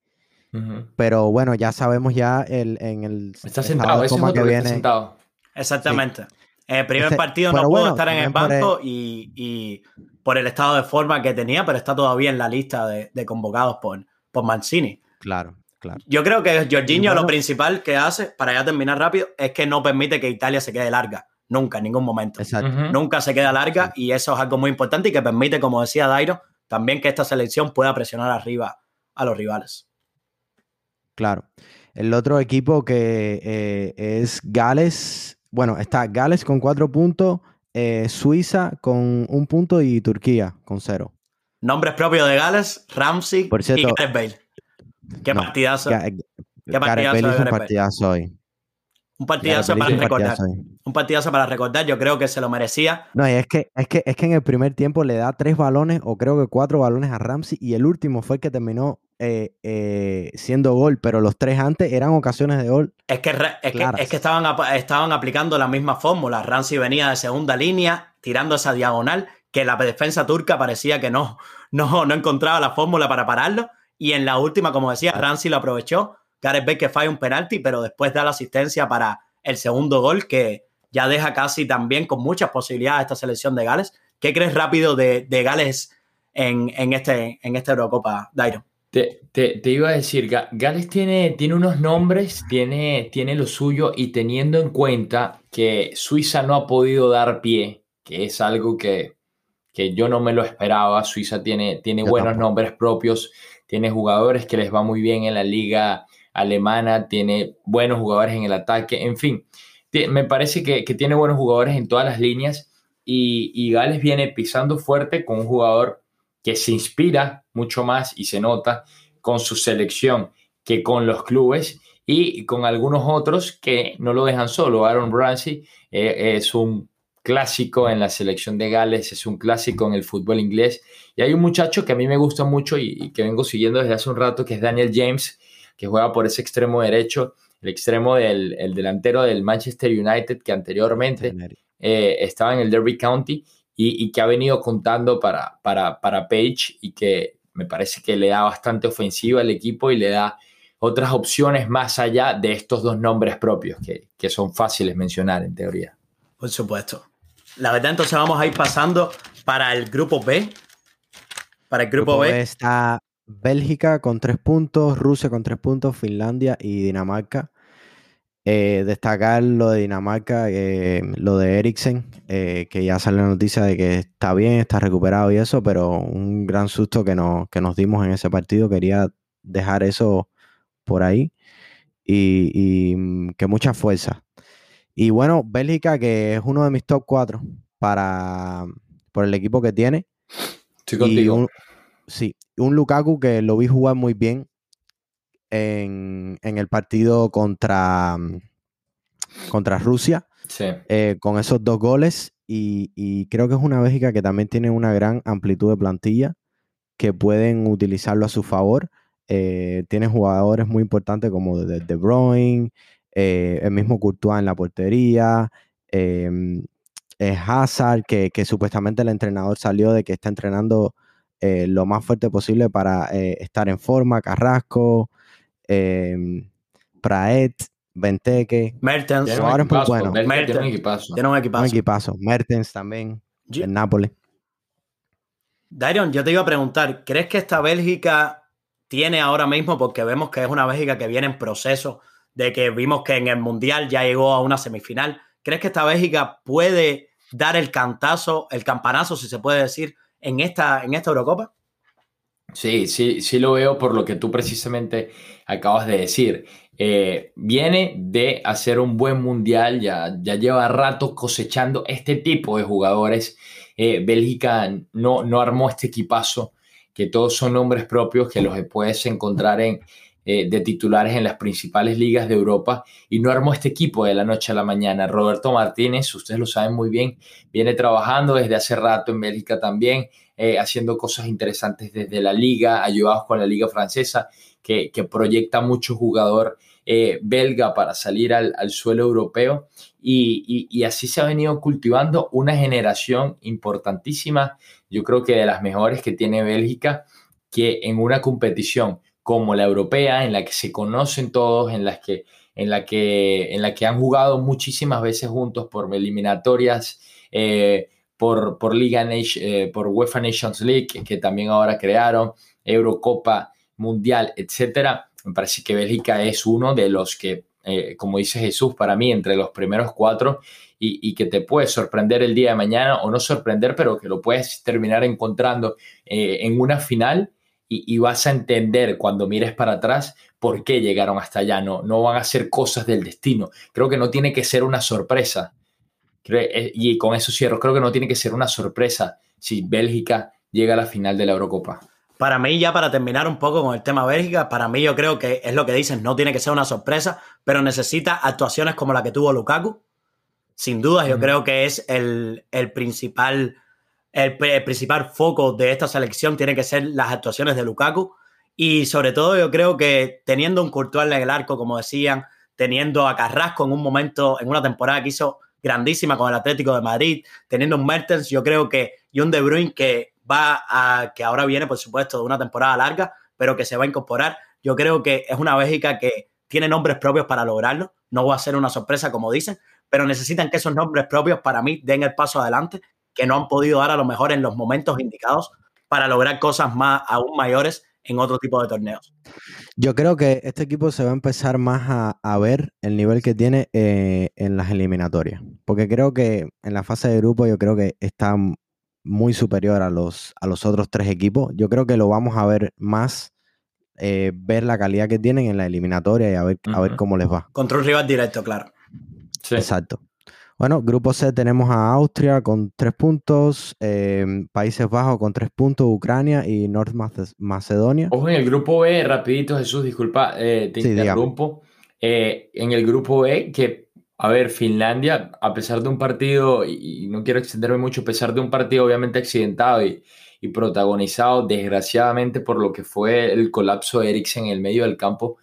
Speaker 3: Pero bueno, ya sabemos ya el, en el.
Speaker 2: Está sentado, ese es que viene. sentado.
Speaker 1: Exactamente. En el primer partido no pudo estar en el banco y, por el estado de forma que tenía, pero está todavía en la lista de, convocados por, por Mancini.
Speaker 3: Claro.
Speaker 1: Yo creo que Jorginho lo principal que hace, para ya terminar rápido, es que no permite que Italia se quede larga. Nunca, en ningún momento. Nunca se queda larga y eso es algo muy importante y que permite, como decía Dairo, también que esta selección pueda presionar arriba a los rivales.
Speaker 3: Claro. El otro equipo que eh, es Gales, bueno, está Gales con cuatro puntos, eh, Suiza con un punto y Turquía con cero.
Speaker 1: Nombres propios de Gales, Ramsey y Gareth Bale. Qué partidazo.
Speaker 3: Qué partidazo, un partidazo hoy.
Speaker 1: Un partidazo para recordar. Un partidazo para recordar, yo creo que se lo merecía.
Speaker 3: No, y es que, es que, es que en el primer tiempo le da tres balones, o creo que cuatro balones a Ramsey, y el último fue el que terminó eh, eh, siendo gol, pero los tres antes eran ocasiones de gol.
Speaker 1: Es que, es que, estaban, estaban aplicando la misma fórmula. Ramsey venía de segunda línea, tirando esa diagonal, que la defensa turca parecía que no, no, no encontraba la fórmula para pararlo y en la última, como decía, Ramsey lo aprovechó. Gareth Bale que falla un penalti, pero después da la asistencia para el segundo gol, que ya deja casi también con muchas posibilidades esta selección de Gales. ¿Qué crees rápido de, Gales en, este, en esta Eurocopa, Dairo?
Speaker 2: Te, te, iba a decir, Gales tiene, tiene unos nombres, tiene, tiene lo suyo y teniendo en cuenta que Suiza no ha podido dar pie, que es algo que, que yo no me lo esperaba, Suiza tiene, tiene buenos nombres propios, tiene jugadores que les va muy bien en la liga alemana, tiene buenos jugadores en el ataque, en fin, me parece que, tiene buenos jugadores en todas las líneas y, Gales viene pisando fuerte con un jugador que se inspira mucho más y se nota con su selección que con los clubes y con algunos otros que no lo dejan solo. Aaron Ramsey eh, es un clásico en la selección de Gales, es un clásico en el fútbol inglés. Y hay un muchacho que a mí me gusta mucho y, que vengo siguiendo desde hace un rato, que es Daniel James, que juega por ese extremo derecho, el extremo del el delantero del Manchester United que anteriormente eh, estaba en el Derby County y, que ha venido contando para, para, para Page y que me parece que le da bastante ofensiva al equipo y le da otras opciones más allá de estos dos nombres propios que, que son fáciles mencionar en teoría.
Speaker 1: Por supuesto. La verdad, entonces vamos a ir pasando para el grupo B. Para el grupo, B.
Speaker 3: Está Bélgica con tres puntos, Rusia con tres puntos, Finlandia y Dinamarca. Eh, destacar lo de Dinamarca, eh, lo de Eriksen, eh, que ya sale la noticia de que está bien, está recuperado y eso, pero un gran susto que, que nos dimos en ese partido. Quería dejar eso por ahí y, mm, que mucha fuerza. Y bueno, Bélgica, que es uno de mis top 4 para, por el equipo que tiene.
Speaker 2: Estoy contigo.
Speaker 3: sí, un Lukaku que lo vi jugar muy bien en, el partido contra, contra Rusia. Eh, con esos dos goles. Y, creo que es una Bélgica que también tiene una gran amplitud de plantilla que pueden utilizarlo a su favor. Eh, tiene jugadores muy importantes como De, de Bruyne, eh, el mismo Courtois en la portería, em, Hazard, que, que, supuestamente el entrenador salió de que está entrenando lo más fuerte posible para estar en forma, Carrasco, eh, Praet, Benteke.
Speaker 1: Mertens.
Speaker 3: Tiene equipazo, bueno.
Speaker 2: Mertens. Tiene un equipazo.
Speaker 1: Tiene un equipazo.
Speaker 3: Un equipazo. Mertens también, en Nápoles.
Speaker 1: Darion, yo te iba a preguntar, ¿crees que esta Bélgica tiene ahora mismo, porque vemos que es una Bélgica que viene en proceso, de que vimos que en el Mundial ya llegó a una semifinal, ¿crees que esta Bélgica puede dar el cantazo, el campanazo, si se puede decir, en esta, en esta Eurocopa?
Speaker 2: Sí, sí, sí lo veo por lo que tú precisamente acabas de decir. Eh, viene de hacer un buen mundial, ya, ya lleva rato cosechando este tipo de jugadores. Eh, Bélgica no, no armó este equipazo, que todos son nombres propios, que los puedes encontrar en, eh, de titulares en las principales ligas de Europa y no armó este equipo de la noche a la mañana. Roberto Martínez, ustedes lo saben muy bien, viene trabajando desde hace rato en Bélgica también, haciendo cosas interesantes desde la liga, ayudados con la liga francesa que, proyecta mucho jugador eh, belga para salir al, suelo europeo y, así se ha venido cultivando una generación importantísima, yo creo que de las mejores que tiene Bélgica, que en una competición como la europea, en la que se conocen todos, en, las que, en, la, que, en la que han jugado muchísimas veces juntos por eliminatorias, eh, por, por, Liga, eh, por UEFA Nations League, que también ahora crearon, Eurocopa mundial, etcétera, me parece que Bélgica es uno de los que, eh, como dice Jesús, para mí, entre los primeros cuatro y, que te puede sorprender el día de mañana o no sorprender, pero que lo puedes terminar encontrando en una final y, vas a entender cuando mires para atrás por qué llegaron hasta allá. No, no van a ser cosas del destino. Creo que no tiene que ser una sorpresa. Eh, y con eso cierro, creo que no tiene que ser una sorpresa si Bélgica llega a la final de la Eurocopa.
Speaker 1: Para mí, ya para terminar un poco con el tema Bélgica, para mí yo creo que es lo que dicen, no tiene que ser una sorpresa, pero necesita actuaciones como la que tuvo Lukaku. Sin duda, yo creo que es el, principal, el, principal foco de esta selección, tiene que ser las actuaciones de Lukaku. Y sobre todo, yo creo que teniendo un Courtois en el arco, como decían, teniendo a Carrasco en un momento, en una temporada que hizo grandísima con el Atlético de Madrid, teniendo un Mertens, yo creo que y un De Bruyne que va a, que ahora viene, por supuesto, de una temporada larga, pero que se va a incorporar. Yo creo que es una Bélgica que tiene nombres propios para lograrlo. No va a ser una sorpresa, como dicen, pero necesitan que esos nombres propios para mí den el paso adelante, que no han podido dar a lo mejor en los momentos indicados para lograr cosas más aún mayores en otro tipo de torneos.
Speaker 3: Yo creo que este equipo se va a empezar más a, ver el nivel que tiene eh, en las eliminatorias, porque creo que en la fase de grupo yo creo que está muy superior a los, a los otros tres equipos. Yo creo que lo vamos a ver más, eh, ver la calidad que tienen en la eliminatoria y a ver, a ver cómo les va.
Speaker 1: Contra un rival directo, claro.
Speaker 3: Exacto. Bueno, grupo C tenemos a Austria con tres puntos, em, Países Bajos con tres puntos, Ucrania y North Macedonia.
Speaker 2: Ojo, en el grupo B, rapidito Jesús, disculpa, eh, te interrumpo. Eh, en el grupo B, que a ver, Finlandia, a pesar de un partido, y no quiero extenderme mucho, a pesar de un partido obviamente accidentado y, protagonizado desgraciadamente por lo que fue el colapso de Eriksen en el medio del campo,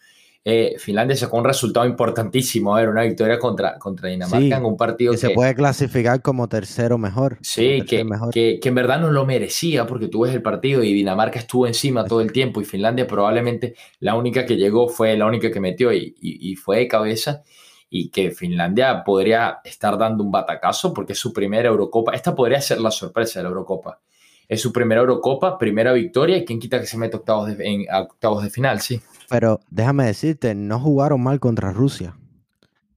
Speaker 2: eh, Finlandia sacó un resultado importantísimo, era una victoria contra, contra Dinamarca en un partido
Speaker 3: que, se puede clasificar como tercero mejor.
Speaker 2: Sí, que, Que, en verdad no lo merecía porque tú ves el partido y Dinamarca estuvo encima todo el tiempo y Finlandia probablemente la única que llegó fue la única que metió y, y, fue de cabeza y que Finlandia podría estar dando un batacazo porque es su primera Eurocopa. Esta podría ser la sorpresa de la Eurocopa. Es su primera Eurocopa, primera victoria y quién quita que se mete octavos en octavos de final, sí.
Speaker 3: Pero déjame decirte, no jugaron mal contra Rusia.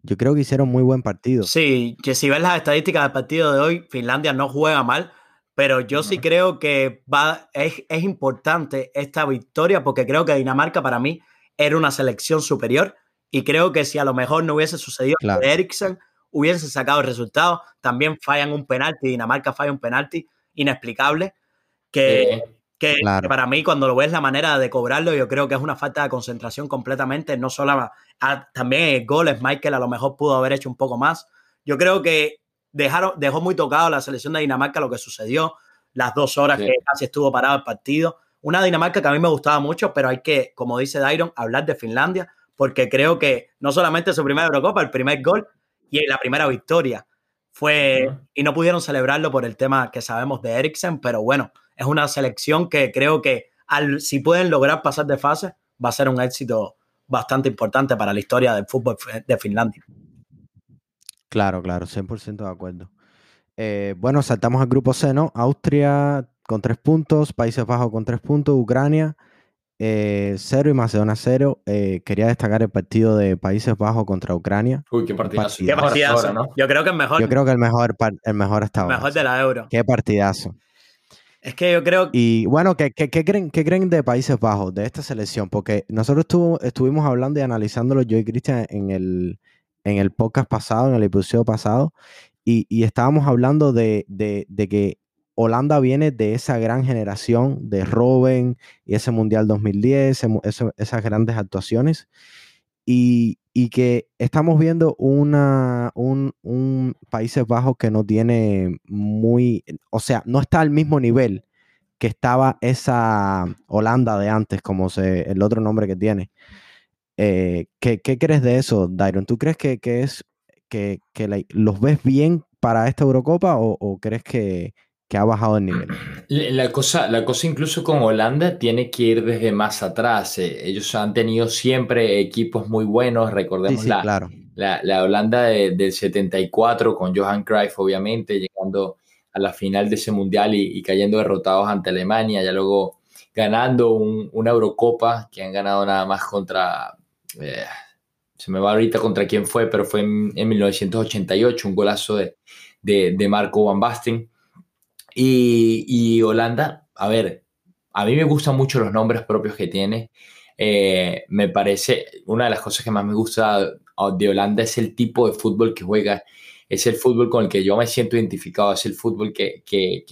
Speaker 3: Yo creo que hicieron muy buen partido.
Speaker 1: Sí, que si ves las estadísticas del partido de hoy, Finlandia no juega mal, pero yo sí creo que va, es, importante esta victoria porque creo que Dinamarca para mí era una selección superior y creo que si a lo mejor no hubiese sucedido claro. que Eriksen hubiese sacado el resultado, también fallan un penalti, Dinamarca falla un penalti inexplicable que, que, para mí, cuando lo ves la manera de cobrarlo, yo creo que es una falta de concentración completamente. No solo también goles, Michael a lo mejor pudo haber hecho un poco más. Yo creo que dejaron, dejó muy tocado la selección de Dinamarca lo que sucedió, las dos horas que casi estuvo parado el partido. Una Dinamarca que a mí me gustaba mucho, pero hay que, como dice Dairon, hablar de Finlandia, porque creo que no solamente su primera Eurocopa, el primer gol y la primera victoria fue, y no pudieron celebrarlo por el tema que sabemos de Eriksen, pero bueno, es una selección que creo que al, si pueden lograr pasar de fase, va a ser un éxito bastante importante para la historia del fútbol de Finlandia.
Speaker 3: Claro, claro, 100% de acuerdo. Eh, bueno, saltamos al grupo C, ¿no? Austria con tres puntos, Países Bajos con tres puntos, Ucrania eh, cero y Macedonia cero. Eh, quería destacar el partido de Países Bajos contra Ucrania.
Speaker 2: Uy, qué partidazo.
Speaker 1: Qué partidazo. Yo creo que es mejor.
Speaker 3: Yo creo que el mejor, el mejor hasta
Speaker 1: Mejor de la Euro.
Speaker 3: Qué partidazo.
Speaker 1: Es que yo creo.
Speaker 3: Y bueno, ¿qué, qué, creen, ¿qué, creen, de Países Bajos, de esta selección? Porque nosotros estuvimos hablando y analizándolo yo y Cristian en el, en el podcast pasado, en el episodio pasado, y, y estábamos hablando de, de, de, que Holanda viene de esa gran generación de Robben y ese Mundial 2010, esas grandes actuaciones. Y, que estamos viendo un, Países Bajos que no tiene muy, o sea, no está al mismo nivel que estaba esa Holanda de antes, como se, el otro nombre que tiene. Eh, ¿qué, ¿qué, crees de eso, Dairon? ¿Tú crees que, es que, que los ves bien para esta Eurocopa o, o crees que, que ha bajado el nivel.
Speaker 2: La cosa, la cosa incluso con Holanda tiene que ir desde más atrás. Eh, ellos han tenido siempre equipos muy buenos. Recordemos la, claro. la, Holanda del 74 con Johan Cruyff, obviamente, llegando a la final de ese mundial y, cayendo derrotados ante Alemania. Ya luego ganando una Eurocopa que han ganado nada más contra... Eh, se me va ahorita contra quién fue, pero fue en, 1988, un golazo de, de, de Marco Van Basten. Y, Holanda, a ver, a mí me gustan mucho los nombres propios que tiene. Eh, me parece, una de las cosas que más me gusta de Holanda es el tipo de fútbol que juega. Es el fútbol con el que yo me siento identificado, es el fútbol que,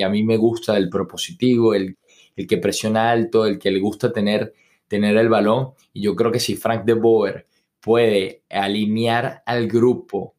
Speaker 2: a mí me gusta, el propositivo, el, el, que presiona alto, el que le gusta tener, tener el balón. Y yo creo que si Frank de Boer puede alinear al grupo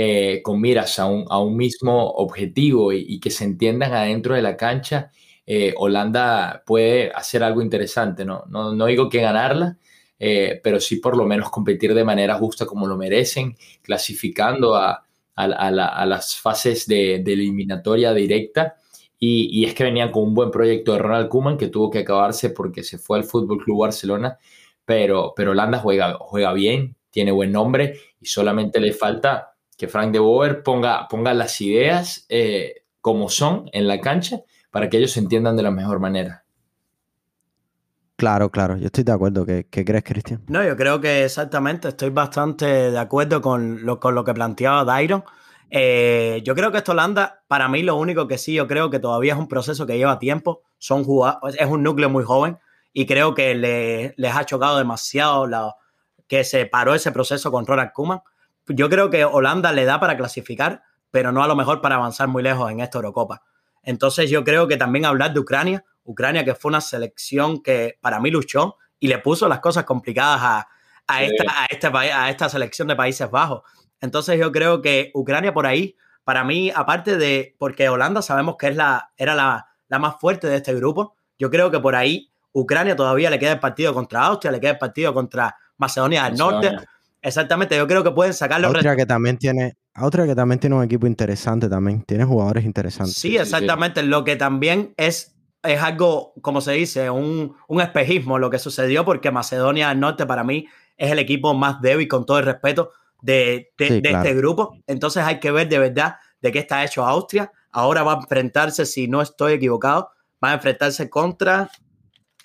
Speaker 2: eh, con miras a un, a un mismo objetivo y, que se entiendan adentro de la cancha, eh, Holanda puede hacer algo interesante. No, no, no digo que ganarla, eh, pero sí por lo menos competir de manera justa como lo merecen, clasificando a, a, las fases de, eliminatoria directa. Y, y, es que venían con un buen proyecto de Ronald Koeman que tuvo que acabarse porque se fue al Fútbol Club Barcelona, pero, pero Holanda juega, juega bien, tiene buen nombre y solamente le falta que Frank de Boer ponga, ponga las ideas eh, como son en la cancha para que ellos se entiendan de la mejor manera.
Speaker 3: Claro, claro, yo estoy de acuerdo. ¿Qué, crees, Cristian?
Speaker 1: No, yo creo que exactamente estoy bastante de acuerdo con lo, con lo que planteaba Dairon. Eh, yo creo que esto Holanda, para mí lo único que sí, yo creo que todavía es un proceso que lleva tiempo, son es un núcleo muy joven y creo que les ha chocado demasiado la, que se paró ese proceso con Ronald Koeman yo creo que Holanda le da para clasificar, pero no a lo mejor para avanzar muy lejos en esta Eurocopa. Entonces yo creo que también hablar de Ucrania, Ucrania que fue una selección que para mí luchó y le puso las cosas complicadas a, a, esta, a, este, a esta selección de Países Bajos. Entonces yo creo que Ucrania por ahí, para mí, aparte de, porque Holanda sabemos que es la, era la, la más fuerte de este grupo, yo creo que por ahí Ucrania todavía le queda el partido contra Austria, le queda el partido contra Macedonia del Norte. Exactamente, yo creo que pueden sacarlo.
Speaker 3: Otra que también tiene, otra que también tiene un equipo interesante también, tiene jugadores interesantes.
Speaker 1: Sí, exactamente. Lo que también es, es algo, como se dice, un, un, espejismo lo que sucedió, porque Macedonia del Norte para mí es el equipo más débil, con todo el respeto, de, de, este grupo. Entonces hay que ver de verdad de qué está hecho Austria. Ahora va a enfrentarse, si no estoy equivocado, va a enfrentarse contra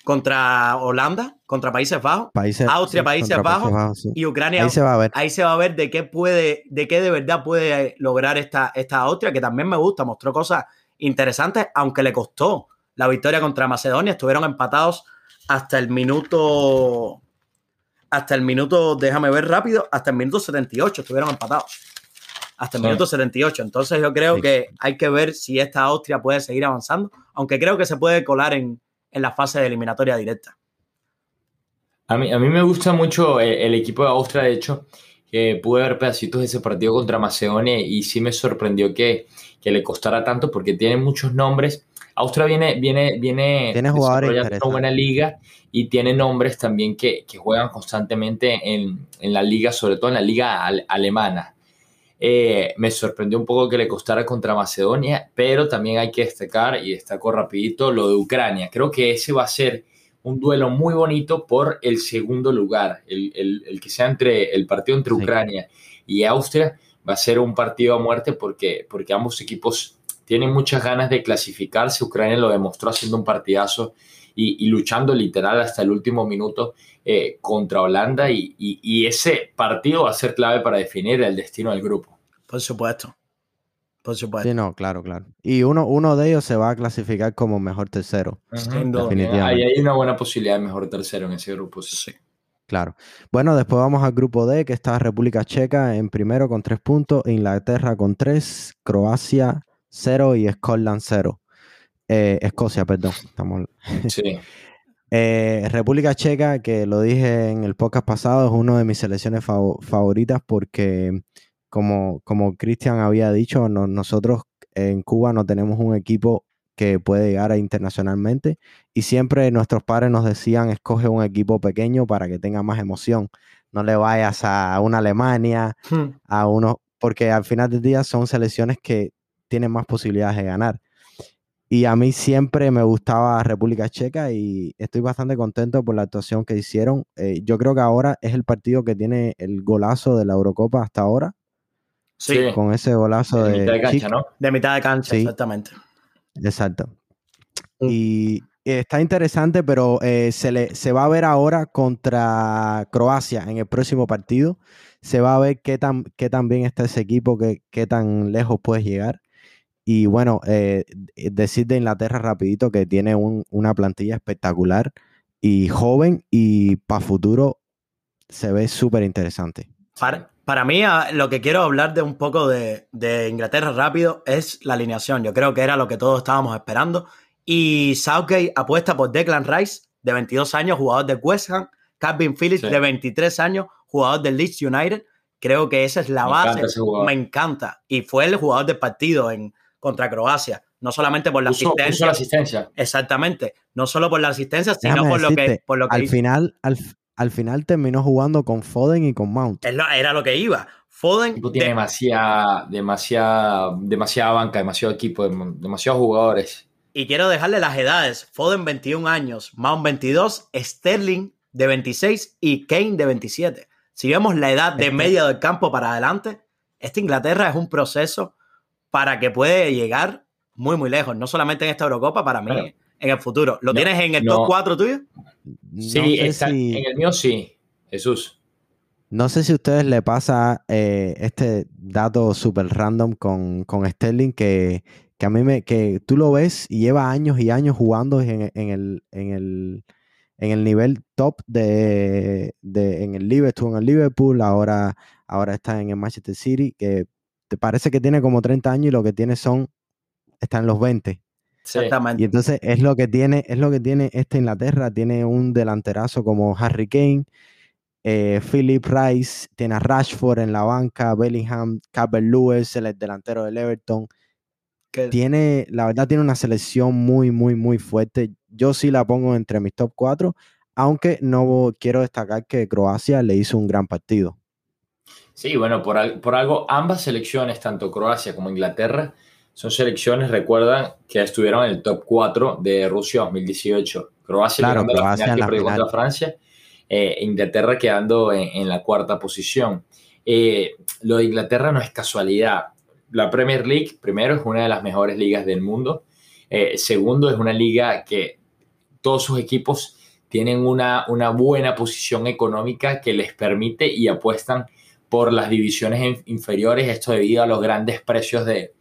Speaker 1: contra Holanda, contra Países Bajos, Austria, Países, Bajos, y Ucrania.
Speaker 3: Ahí se va a ver.
Speaker 1: Ahí se va a ver de qué puede, de qué de verdad puede lograr esta, esta Austria, que también me gusta, mostró cosas interesantes, aunque le costó la victoria contra Macedonia. Estuvieron empatados hasta el minuto. Hasta el minuto, déjame ver rápido, hasta el minuto 78 estuvieron empatados. Hasta el minuto 78. Entonces yo creo que hay que ver si esta Austria puede seguir avanzando, aunque creo que se puede colar en, en la fase de eliminatoria directa.
Speaker 2: A mí, a mí me gusta mucho eh, el, equipo de Austria, de hecho, que pude ver pedacitos de ese partido contra Macedonia y sí me sorprendió que, que le costara tanto porque tiene muchos nombres. Austria viene, viene, viene
Speaker 3: tiene jugadores
Speaker 2: una buena liga y tiene nombres también que, que juegan constantemente en, en, la liga, sobre todo en la liga alemana. Eh, me sorprendió un poco que le costara contra Macedonia, pero también hay que destacar, y destaco rapidito, lo de Ucrania. Creo que ese va a ser un duelo muy bonito por el segundo lugar, el, que sea entre el partido entre Ucrania y Austria va a ser un partido a muerte porque, porque ambos equipos tienen muchas ganas de clasificarse. Ucrania lo demostró haciendo un partidazo y, luchando literal hasta el último minuto eh, contra Holanda y, y, ese partido va a ser clave para definir el destino del grupo.
Speaker 1: Por supuesto. Por supuesto.
Speaker 3: Sí, no, claro, claro. Y uno, uno de ellos se va a clasificar como mejor tercero.
Speaker 2: Definitivamente. Ahí hay una buena posibilidad de mejor tercero en ese grupo, sí.
Speaker 3: Claro. Bueno, después vamos al grupo D, que está República Checa en primero con tres puntos, Inglaterra con tres, Croacia cero y Scotland cero. Eh, Escocia, perdón. Estamos...
Speaker 2: Sí. [LAUGHS]
Speaker 3: Eh, República Checa, que lo dije en el podcast pasado, es una de mis selecciones favoritas porque como, como Cristian había dicho, nosotros en Cuba no tenemos un equipo que puede llegar a internacionalmente y siempre nuestros padres nos decían escoge un equipo pequeño para que tenga más emoción. No le vayas a una Alemania, hmm. a uno, porque al final del día son selecciones que tienen más posibilidades de ganar. Y a mí siempre me gustaba República Checa y estoy bastante contento por la actuación que hicieron. Eh, yo creo que ahora es el partido que tiene el golazo de la Eurocopa hasta ahora
Speaker 1: Sí.
Speaker 3: Con ese golazo de,
Speaker 2: de mitad de cancha, ¿no?
Speaker 1: De mitad de cancha, exactamente.
Speaker 3: Exacto. Mm. Y está interesante, pero eh, se, le, se va a ver ahora contra Croacia en el próximo partido. Se va a ver qué tan, qué tan bien está ese equipo, qué, qué tan lejos puedes llegar. Y bueno, eh, decir de Inglaterra rapidito que tiene una plantilla espectacular y joven y para futuro se ve súper interesante.
Speaker 1: Para mí, ah, lo que quiero hablar de un poco de, Inglaterra rápido es la alineación. Yo creo que era lo que todos estábamos esperando. Y Southgate apuesta por Declan Rice, de 22 años, jugador de West Ham. Calvin Phillips, de 23 años, jugador del Leeds United. Creo que esa es la base. Me encanta. Y fue el jugador del partido en, contra Croacia. No solamente por la asistencia.
Speaker 2: la asistencia.
Speaker 1: Exactamente. No solo por la asistencia, sino por lo, que, por lo que.
Speaker 3: Al final, al, al final terminó jugando con Foden y con Mount.
Speaker 1: Era lo que iba. Foden.
Speaker 2: tiene demasiada, demasiada, demasiada banca, demasiado equipo, demasiados jugadores.
Speaker 1: Y quiero dejarle las edades. Foden 21 años, Mount 22, Sterling de 26 y Kane de 27. Si vemos la edad de media del campo para adelante, esta Inglaterra es un proceso para que puede llegar muy, muy lejos. No solamente en esta Eurocopa, para mí, en el futuro. ¿Lo tienes en el top 4 tuyo?
Speaker 2: Sí, en el mío sí, Jesús.
Speaker 3: No sé si a ustedes le pasa eh, este dato súper random con, con Sterling que, a mí me, que tú lo ves y lleva años y años jugando en, el, en, el, en el nivel top de, en el Liverpool, en el Liverpool, ahora, ahora está en el Manchester City, que te parece que tiene como 30 años y lo que tiene son, está en los 20.
Speaker 1: Exactamente.
Speaker 3: Y entonces es lo que tiene, es lo que tiene esta Inglaterra, tiene un delanterazo como Harry Kane, eh, Philip Rice, tiene a Rashford en la banca, Bellingham, Calvert Lewis, el delantero del Everton. Tiene, la verdad, tiene una selección muy, muy, muy fuerte. Yo sí la pongo entre mis top 4, aunque no quiero destacar que Croacia le hizo un gran partido.
Speaker 2: Sí, bueno, por, por algo ambas selecciones, tanto Croacia como Inglaterra, son selecciones, recuerdan, que estuvieron en el top 4 de Rusia 2018. Croacia
Speaker 3: claro, Croacia
Speaker 2: la final, contra Francia, eh, Inglaterra quedando en, la cuarta posición. Eh, lo de Inglaterra no es casualidad. La Premier League, primero, es una de las mejores ligas del mundo. Eh, segundo, es una liga que todos sus equipos tienen una, una buena posición económica que les permite y apuestan por las divisiones inferiores, esto debido a los grandes precios de,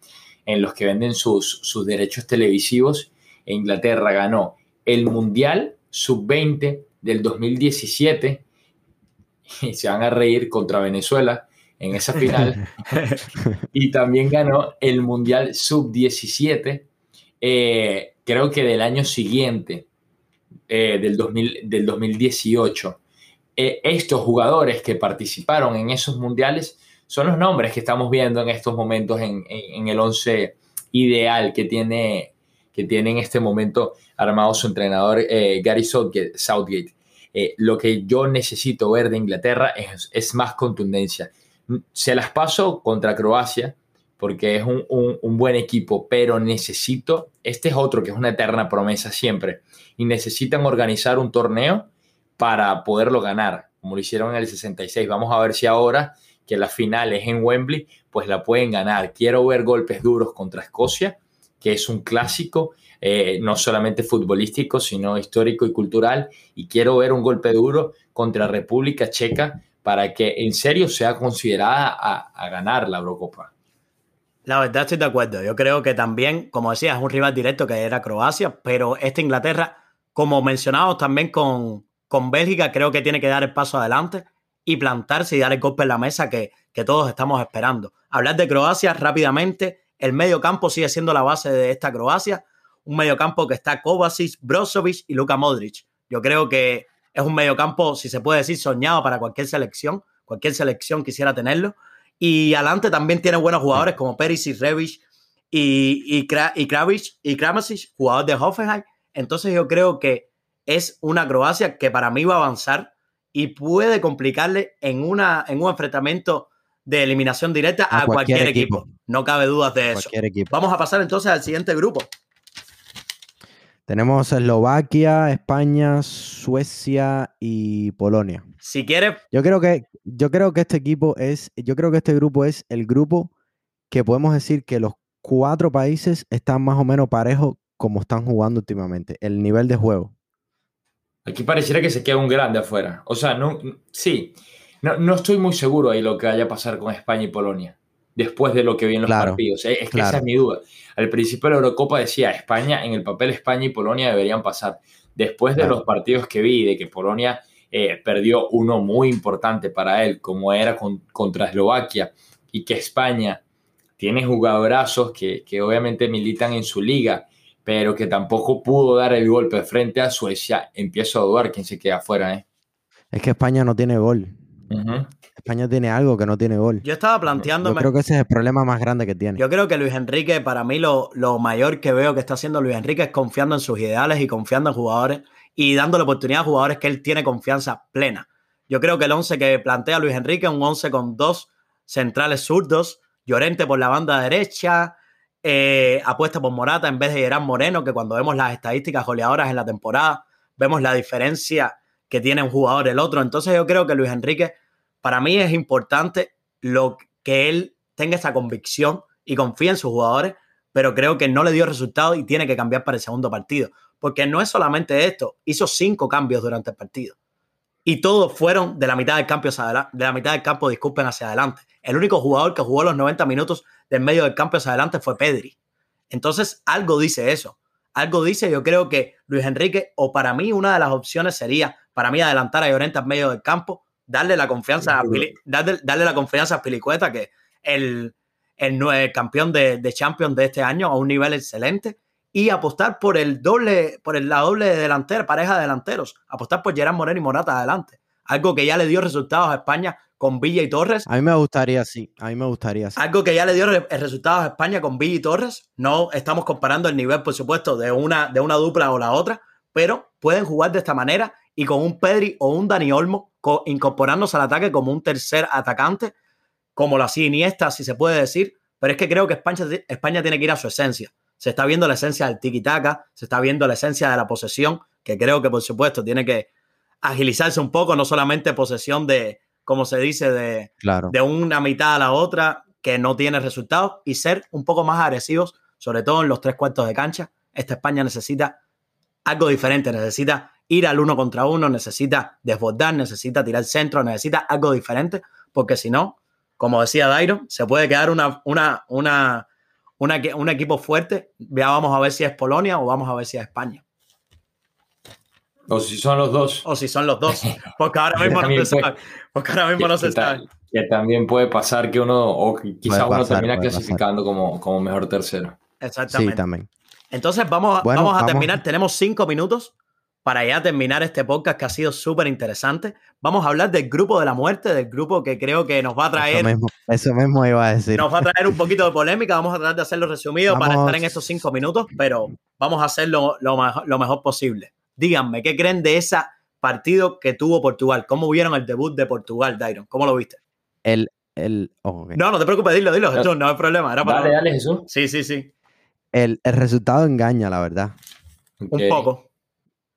Speaker 2: en los que venden sus, sus derechos televisivos. Inglaterra ganó el Mundial Sub-20 del 2017 y se van a reír contra Venezuela en esa final. [LAUGHS] y también ganó el Mundial Sub-17, eh, creo que del año siguiente, eh, del, 2000, del 2018. Eh, estos jugadores que participaron en esos mundiales son los nombres que estamos viendo en estos momentos en, el 11 ideal que tiene, que tiene en este momento armado su entrenador eh, Gary Southgate. Eh, lo que yo necesito ver de Inglaterra es, más contundencia. Se las paso contra Croacia porque es un, buen equipo, pero necesito, este es otro que es una eterna promesa siempre, y necesitan organizar un torneo para poderlo ganar, como lo hicieron en el 66. Vamos a ver si ahora que la final es en Wembley, pues la pueden ganar. Quiero ver golpes duros contra Escocia, que es un clásico, eh, no solamente futbolístico, sino histórico y cultural. Y quiero ver un golpe duro contra República Checa para que en serio sea considerada a, ganar la Eurocopa.
Speaker 1: La verdad estoy de acuerdo. Yo creo que también, como decía, es un rival directo que era Croacia, pero esta Inglaterra, como mencionamos también con, con Bélgica, creo que tiene que dar el paso adelante y plantarse y dar el golpe en la mesa que, todos estamos esperando. Hablar de Croacia rápidamente, el medio campo sigue siendo la base de esta Croacia, un medio campo que está Kovacic, Brozovic y Luka Modric. Yo creo que es un medio campo, si se puede decir, soñado para cualquier selección, cualquier selección quisiera tenerlo. Y adelante también tiene buenos jugadores como Perisic, Rebic y, y, Kravich, y Kramasic, jugador de Hoffenheim. Entonces yo creo que es una Croacia que para mí va a avanzar y puede complicarle en, una, en un enfrentamiento de eliminación directa a, cualquier, equipo. No cabe dudas de eso. Vamos a pasar entonces al siguiente grupo.
Speaker 3: Tenemos Eslovaquia, España, Suecia y Polonia.
Speaker 1: Si quieres.
Speaker 3: Yo creo que, yo creo que este equipo es. Yo creo que este grupo es el grupo que podemos decir que los cuatro países están más o menos parejos como están jugando últimamente. El nivel de juego.
Speaker 2: Aquí pareciera que se queda un grande afuera. O sea, no, sí, no, no estoy muy seguro ahí lo que vaya a pasar con España y Polonia después de lo que vi en los partidos. Es que esa es mi duda. Al principio de la Eurocopa decía, España, en el papel España y Polonia deberían pasar. Después de los partidos que vi, de que Polonia eh, perdió uno muy importante para él, como era contra Eslovaquia, y que España tiene jugadorazos que, que obviamente militan en su liga pero que tampoco pudo dar el golpe frente a Suecia, empiezo a dudar quién se queda afuera. ¿eh?
Speaker 3: Es que España no tiene gol. España tiene algo que no tiene gol.
Speaker 1: Yo estaba planteándome.
Speaker 3: Yo creo que ese es el problema más grande que tiene.
Speaker 1: Yo creo que Luis Enrique, para mí, lo, lo mayor que veo que está haciendo Luis Enrique es confiando en sus ideales y confiando en jugadores y dándole oportunidad a jugadores que él tiene confianza plena. Yo creo que el 11 que plantea Luis Enrique es un 11 con dos centrales zurdos, Llorente por la banda derecha, eh, apuesta por Morata en vez de Gerard Moreno, que cuando vemos las estadísticas goleadoras en la temporada, vemos la diferencia que tiene un jugador el otro. Entonces yo creo que Luis Enrique, para mí es importante lo que él tenga esa convicción y confíe en sus jugadores, pero creo que no le dio resultado y tiene que cambiar para el segundo partido. Porque no es solamente esto, hizo cinco cambios durante el partido. Y todos fueron de la mitad del campo hacia de la mitad del campo, disculpen, hacia adelante. El único jugador que jugó los 90 minutos del medio del campo hacia adelante fue Pedri. Entonces, algo dice eso. Algo dice, yo creo que Luis Enrique, o para mí, una de las opciones sería, para mí, adelantar a Llorente en medio del campo, darle la confianza a, darle, la confianza a Pilicueta, que el, el, campeón de, de, Champions de este año, a un nivel excelente, y apostar por el doble, por la doble delantera, pareja de delanteros, apostar por Gerard Moreno y Morata adelante. Algo que ya le dio resultados a España con Villa y Torres.
Speaker 3: A mí me gustaría, sí. A mí me gustaría, sí.
Speaker 1: Algo que ya le dio resultados a España con Villa y Torres. No estamos comparando el nivel, por supuesto, de una, de una dupla o la otra, pero pueden jugar de esta manera y con un Pedri o un Dani Olmo incorporándose al ataque como un tercer atacante, como la Iniesta, si se puede decir. Pero es que creo que España, España tiene que ir a su esencia. Se está viendo la esencia del tiki-taka, se está viendo la esencia de la posesión, que creo que por supuesto tiene que agilizarse un poco, no solamente posesión de, como se dice, de, de una mitad a la otra, que no tiene resultados, y ser un poco más agresivos, sobre todo en los tres cuartos de cancha. Esta España necesita algo diferente, necesita ir al uno contra uno, necesita desbordar, necesita tirar centro, necesita algo diferente, porque si no, como decía Dairo, se puede quedar una, una, una, un equipo fuerte. Ya vamos a ver si es Polonia o vamos a ver si es España.
Speaker 2: O si son los dos.
Speaker 1: O si son los dos. [LAUGHS] Porque ahora mismo no se sabe. Porque ahora mismo no se sabe.
Speaker 2: Que también puede pasar que uno, o quizá uno termina clasificando como, como mejor tercero.
Speaker 1: Exactamente.
Speaker 3: Sí, también.
Speaker 1: Entonces vamos, vamos a terminar. Tenemos cinco minutos para ya terminar este podcast que ha sido súper interesante. Vamos a hablar del grupo de la muerte, del grupo que creo que nos va a traer.
Speaker 3: Eso mismo, iba a decir.
Speaker 1: Nos va a traer un poquito de polémica. Vamos a tratar de hacerlo resumido para estar en estos cinco minutos, pero vamos a hacerlo lo, lo mejor posible. Díganme, ¿qué creen de ese partido que tuvo Portugal? ¿Cómo vieron el debut de Portugal, Dairon? ¿Cómo lo viste?
Speaker 3: El. el oh,
Speaker 1: No, no te preocupes, dilo, dilo, Jesús, no hay problema. Era
Speaker 2: para... Dale, dale, Jesús.
Speaker 1: Sí, sí, sí.
Speaker 3: El, el resultado engaña, la verdad.
Speaker 1: Un poco.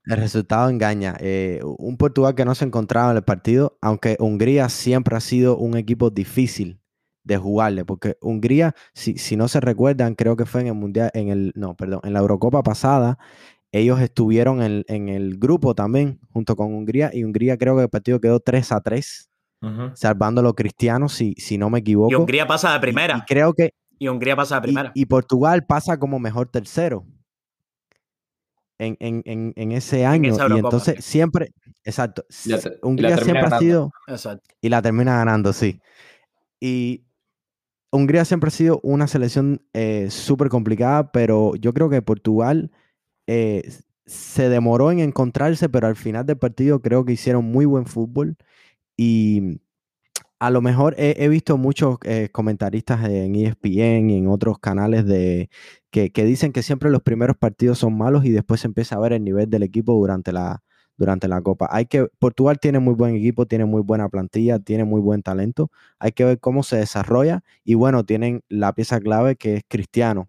Speaker 3: El resultado engaña. Eh, un Portugal que no se encontraba en el partido, aunque Hungría siempre ha sido un equipo difícil de jugarle, porque Hungría, si, si no se recuerdan, creo que fue en el Mundial, en el, no, perdón, en la Eurocopa pasada, ellos estuvieron en, el grupo también, junto con Hungría, y Hungría creo que el partido quedó 3 a 3, salvando a los cristianos, si, si no me equivoco. Y
Speaker 1: Hungría pasa de primera.
Speaker 3: Y, creo que...
Speaker 1: Y Hungría pasa de primera.
Speaker 3: y Portugal pasa como mejor tercero en, ese año. y entonces siempre, exacto, Hungría siempre ha sido... Y la termina ganando, sí. Y Hungría siempre ha sido una selección eh, súper complicada, pero yo creo que Portugal eh, se demoró en encontrarse, pero al final del partido creo que hicieron muy buen fútbol y a lo mejor he, visto muchos eh, comentaristas en ESPN y en otros canales de, que, dicen que siempre los primeros partidos son malos y después se empieza a ver el nivel del equipo durante la, durante la Copa. Hay que, Portugal tiene muy buen equipo, tiene muy buena plantilla, tiene muy buen talento. Hay que ver cómo se desarrolla y bueno, tienen la pieza clave que es Cristiano.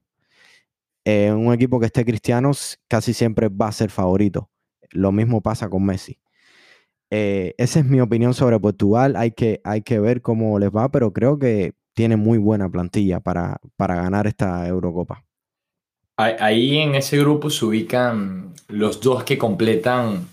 Speaker 3: Eh, un equipo que esté Cristiano casi siempre va a ser favorito. Lo mismo pasa con Messi. Eh, esa es mi opinión sobre Portugal. Hay que, hay que ver cómo les va, pero creo que tiene muy buena plantilla para, para ganar esta Eurocopa.
Speaker 2: Ahí en ese grupo se ubican los dos que completan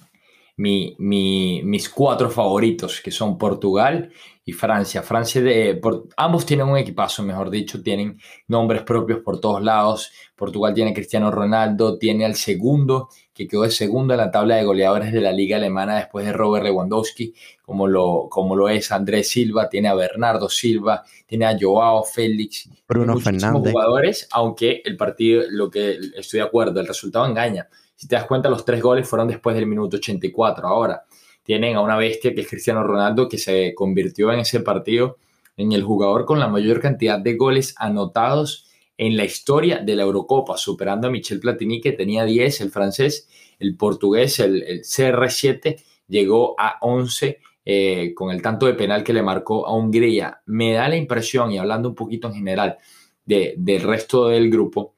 Speaker 2: mis cuatro favoritos, que son Portugal y Francia. Francia de, ambos tienen un equipazo, mejor dicho, tienen nombres propios por todos lados. Portugal tiene Cristiano Ronaldo, tiene al segundo, que quedó de segundo en la tabla de goleadores de la liga alemana después de Robert Lewandowski, como lo, como lo es Andrés Silva, tiene a Bernardo Silva, tiene a Joao Félix,
Speaker 3: Bruno Fernández.
Speaker 2: jugadores, aunque el partido, lo que estoy de acuerdo, el resultado engaña. Si te das cuenta, los tres goles fueron después del minuto 84. Ahora, tienen a una bestia que es Cristiano Ronaldo, que se convirtió en ese partido en el jugador con la mayor cantidad de goles anotados en la historia de la Eurocopa, superando a Michel Platini, que tenía 10, el francés, el portugués, el, CR7, llegó a 11 eh, con el tanto de penal que le marcó a Hungría. Me da la impresión, y hablando un poquito en general del resto del grupo,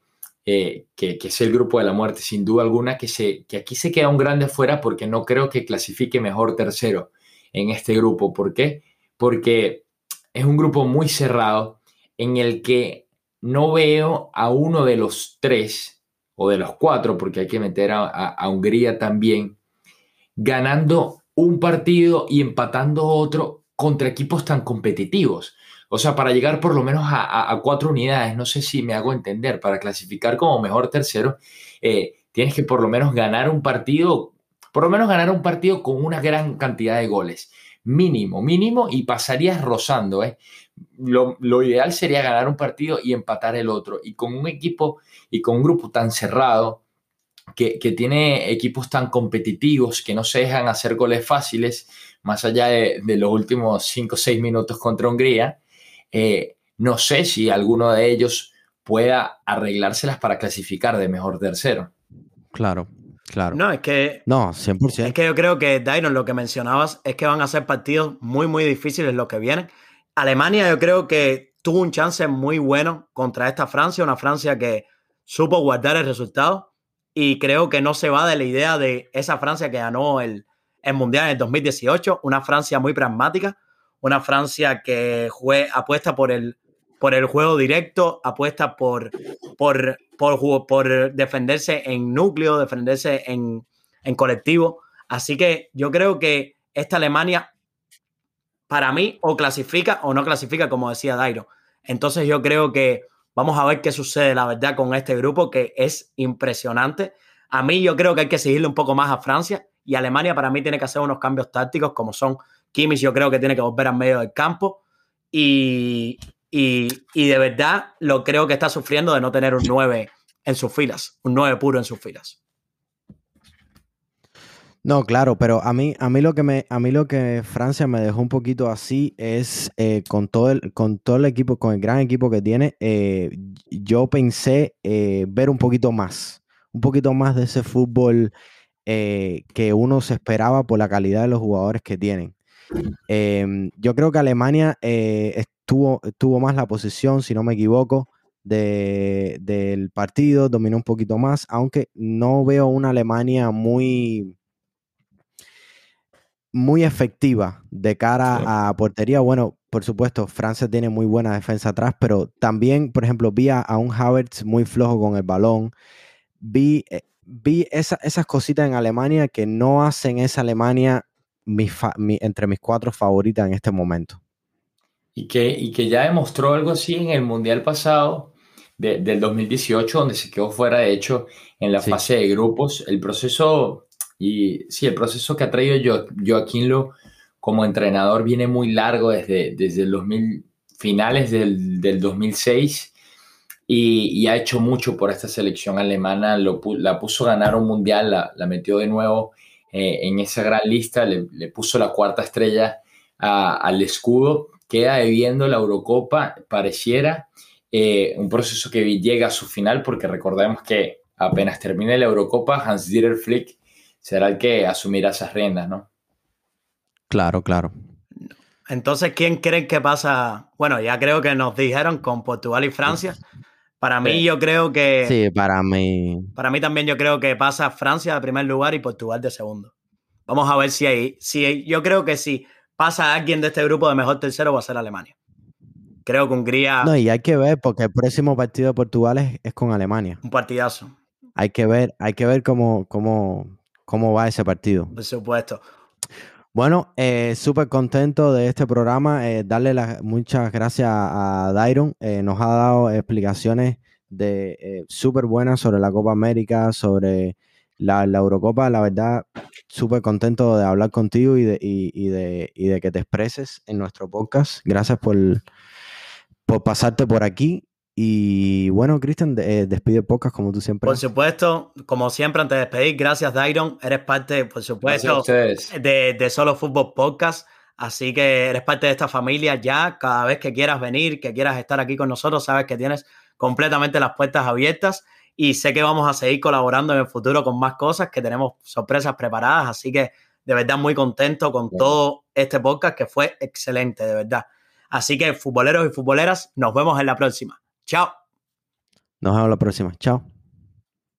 Speaker 2: eh, que, es el grupo de la muerte, sin duda alguna, que, se, que aquí se queda un grande afuera porque no creo que clasifique mejor tercero en este grupo. ¿Por qué? Porque es un grupo muy cerrado en el que no veo a uno de los tres o de los cuatro, porque hay que meter a Hungría también, ganando un partido y empatando otro contra equipos tan competitivos. O sea, para llegar por lo menos a, cuatro unidades, no sé si me hago entender, para clasificar como mejor tercero, eh, tienes que por lo menos ganar un partido, por lo menos ganar un partido con una gran cantidad de goles. Mínimo, mínimo, y pasarías rozando. ¿eh? Lo, ideal sería ganar un partido y empatar el otro. Y con un equipo y con un grupo tan cerrado, que, tiene equipos tan competitivos que no se dejan hacer goles fáciles, más allá de, de los últimos 5 o 6 minutos contra Hungría, eh, no sé si alguno de ellos pueda arreglárselas para clasificar de mejor tercero.
Speaker 3: Claro. Claro.
Speaker 1: No, es que.
Speaker 3: No, 100%.
Speaker 1: Es que yo creo que, Dairon, lo que mencionabas es que van a ser partidos muy, muy difíciles los que vienen. Alemania, yo creo que tuvo un chance muy bueno contra esta Francia, una Francia que supo guardar el resultado y creo que no se va de la idea de esa Francia que ganó el, el Mundial en el 2018, una Francia muy pragmática, una Francia que jue, apuesta por el, por el juego directo, apuesta por, por, por, por defenderse en núcleo, defenderse en, en colectivo. Así que yo creo que esta Alemania, para mí, o clasifica o no clasifica, como decía Dairo. Entonces yo creo que vamos a ver qué sucede, la verdad, con este grupo, que es impresionante. A mí yo creo que hay que seguirle un poco más a Francia y Alemania para mí tiene que hacer unos cambios tácticos, como son Kimmich, yo creo que tiene que volver al medio del campo. Y, y, de verdad lo creo que está sufriendo de no tener un 9 en sus filas, un 9 puro en sus filas.
Speaker 3: No, claro, pero a mí, a mí lo que me, a mí lo que Francia me dejó un poquito así es eh, con todo el, con todo el equipo, con el gran equipo que tiene, eh, yo pensé eh, ver un poquito más, un poquito más de ese fútbol que uno se esperaba por la calidad de los jugadores que tienen. Em, yo creo que Alemania tuvo, tuvo más la posición, si no me equivoco, del partido, dominó un poquito más, aunque no veo una Alemania muy, muy efectiva de cara a portería. Bueno, por supuesto, Francia tiene muy buena defensa atrás, pero también, por ejemplo, vi a, un Havertz muy flojo con el balón. Vi, eh, vi esas cositas en Alemania que no hacen esa Alemania entre mis cuatro favoritas en este momento
Speaker 2: y que, y que ya demostró algo así en el Mundial pasado del 2018, donde se quedó fuera, de hecho, en la fase de grupos. El proceso, y sí, el proceso que ha traído Joaquín Lo como entrenador viene muy largo desde, desde el 2000, finales del, del 2006 y, y, ha hecho mucho por esta selección alemana. Lo, la puso a ganar un mundial, la, la metió de nuevo eh, en esa gran lista, le, le puso la cuarta estrella al escudo queda debiendo la Eurocopa, pareciera eh, un proceso que llega a su final, porque recordemos que apenas termine la Eurocopa, Hans-Dieter Flick será el que asumirá esas riendas, ¿no?
Speaker 3: Claro, claro.
Speaker 1: Entonces, ¿quién creen que pasa? Bueno, ya creo que nos dijeron con Portugal y Francia. Para mí, yo creo que.
Speaker 3: Sí, para mí.
Speaker 1: Para mí también, yo creo que pasa Francia de primer lugar y Portugal de segundo. Vamos a ver si hay. Si yo creo que sí pasa alguien de este grupo de mejor tercero va a ser Alemania. Creo que Hungría.
Speaker 3: No, y hay que ver, porque el próximo partido de Portugal es, con Alemania.
Speaker 1: Un partidazo.
Speaker 3: Hay que ver, hay que ver cómo, cómo, cómo va ese partido.
Speaker 1: Por supuesto.
Speaker 3: Bueno, eh, súper contento de este programa. Eh, darle las muchas gracias a Dairon. Eh, nos ha dado explicaciones de súper buenas sobre la Copa América, sobre la, Eurocopa, la verdad, súper contento de hablar contigo y de, de, de, que te expreses en nuestro podcast. Gracias por pasarte por aquí. Y bueno, Cristian, eh, despide podcast como tú siempre.
Speaker 1: Por supuesto, como siempre, antes de despedir, gracias, Dairon. Eres parte, por supuesto, de, de Solo Fútbol Podcast. Así que eres parte de esta familia ya. Cada vez que quieras venir, que quieras estar aquí con nosotros, sabes que tienes completamente las puertas abiertas y sé que vamos a seguir colaborando en el futuro con más cosas, que tenemos sorpresas preparadas, así que de verdad muy contento con todo este podcast que fue excelente, de verdad. Así que futboleros y futboleras, nos vemos en la próxima. Chao.
Speaker 3: Nos vemos la próxima. Chao.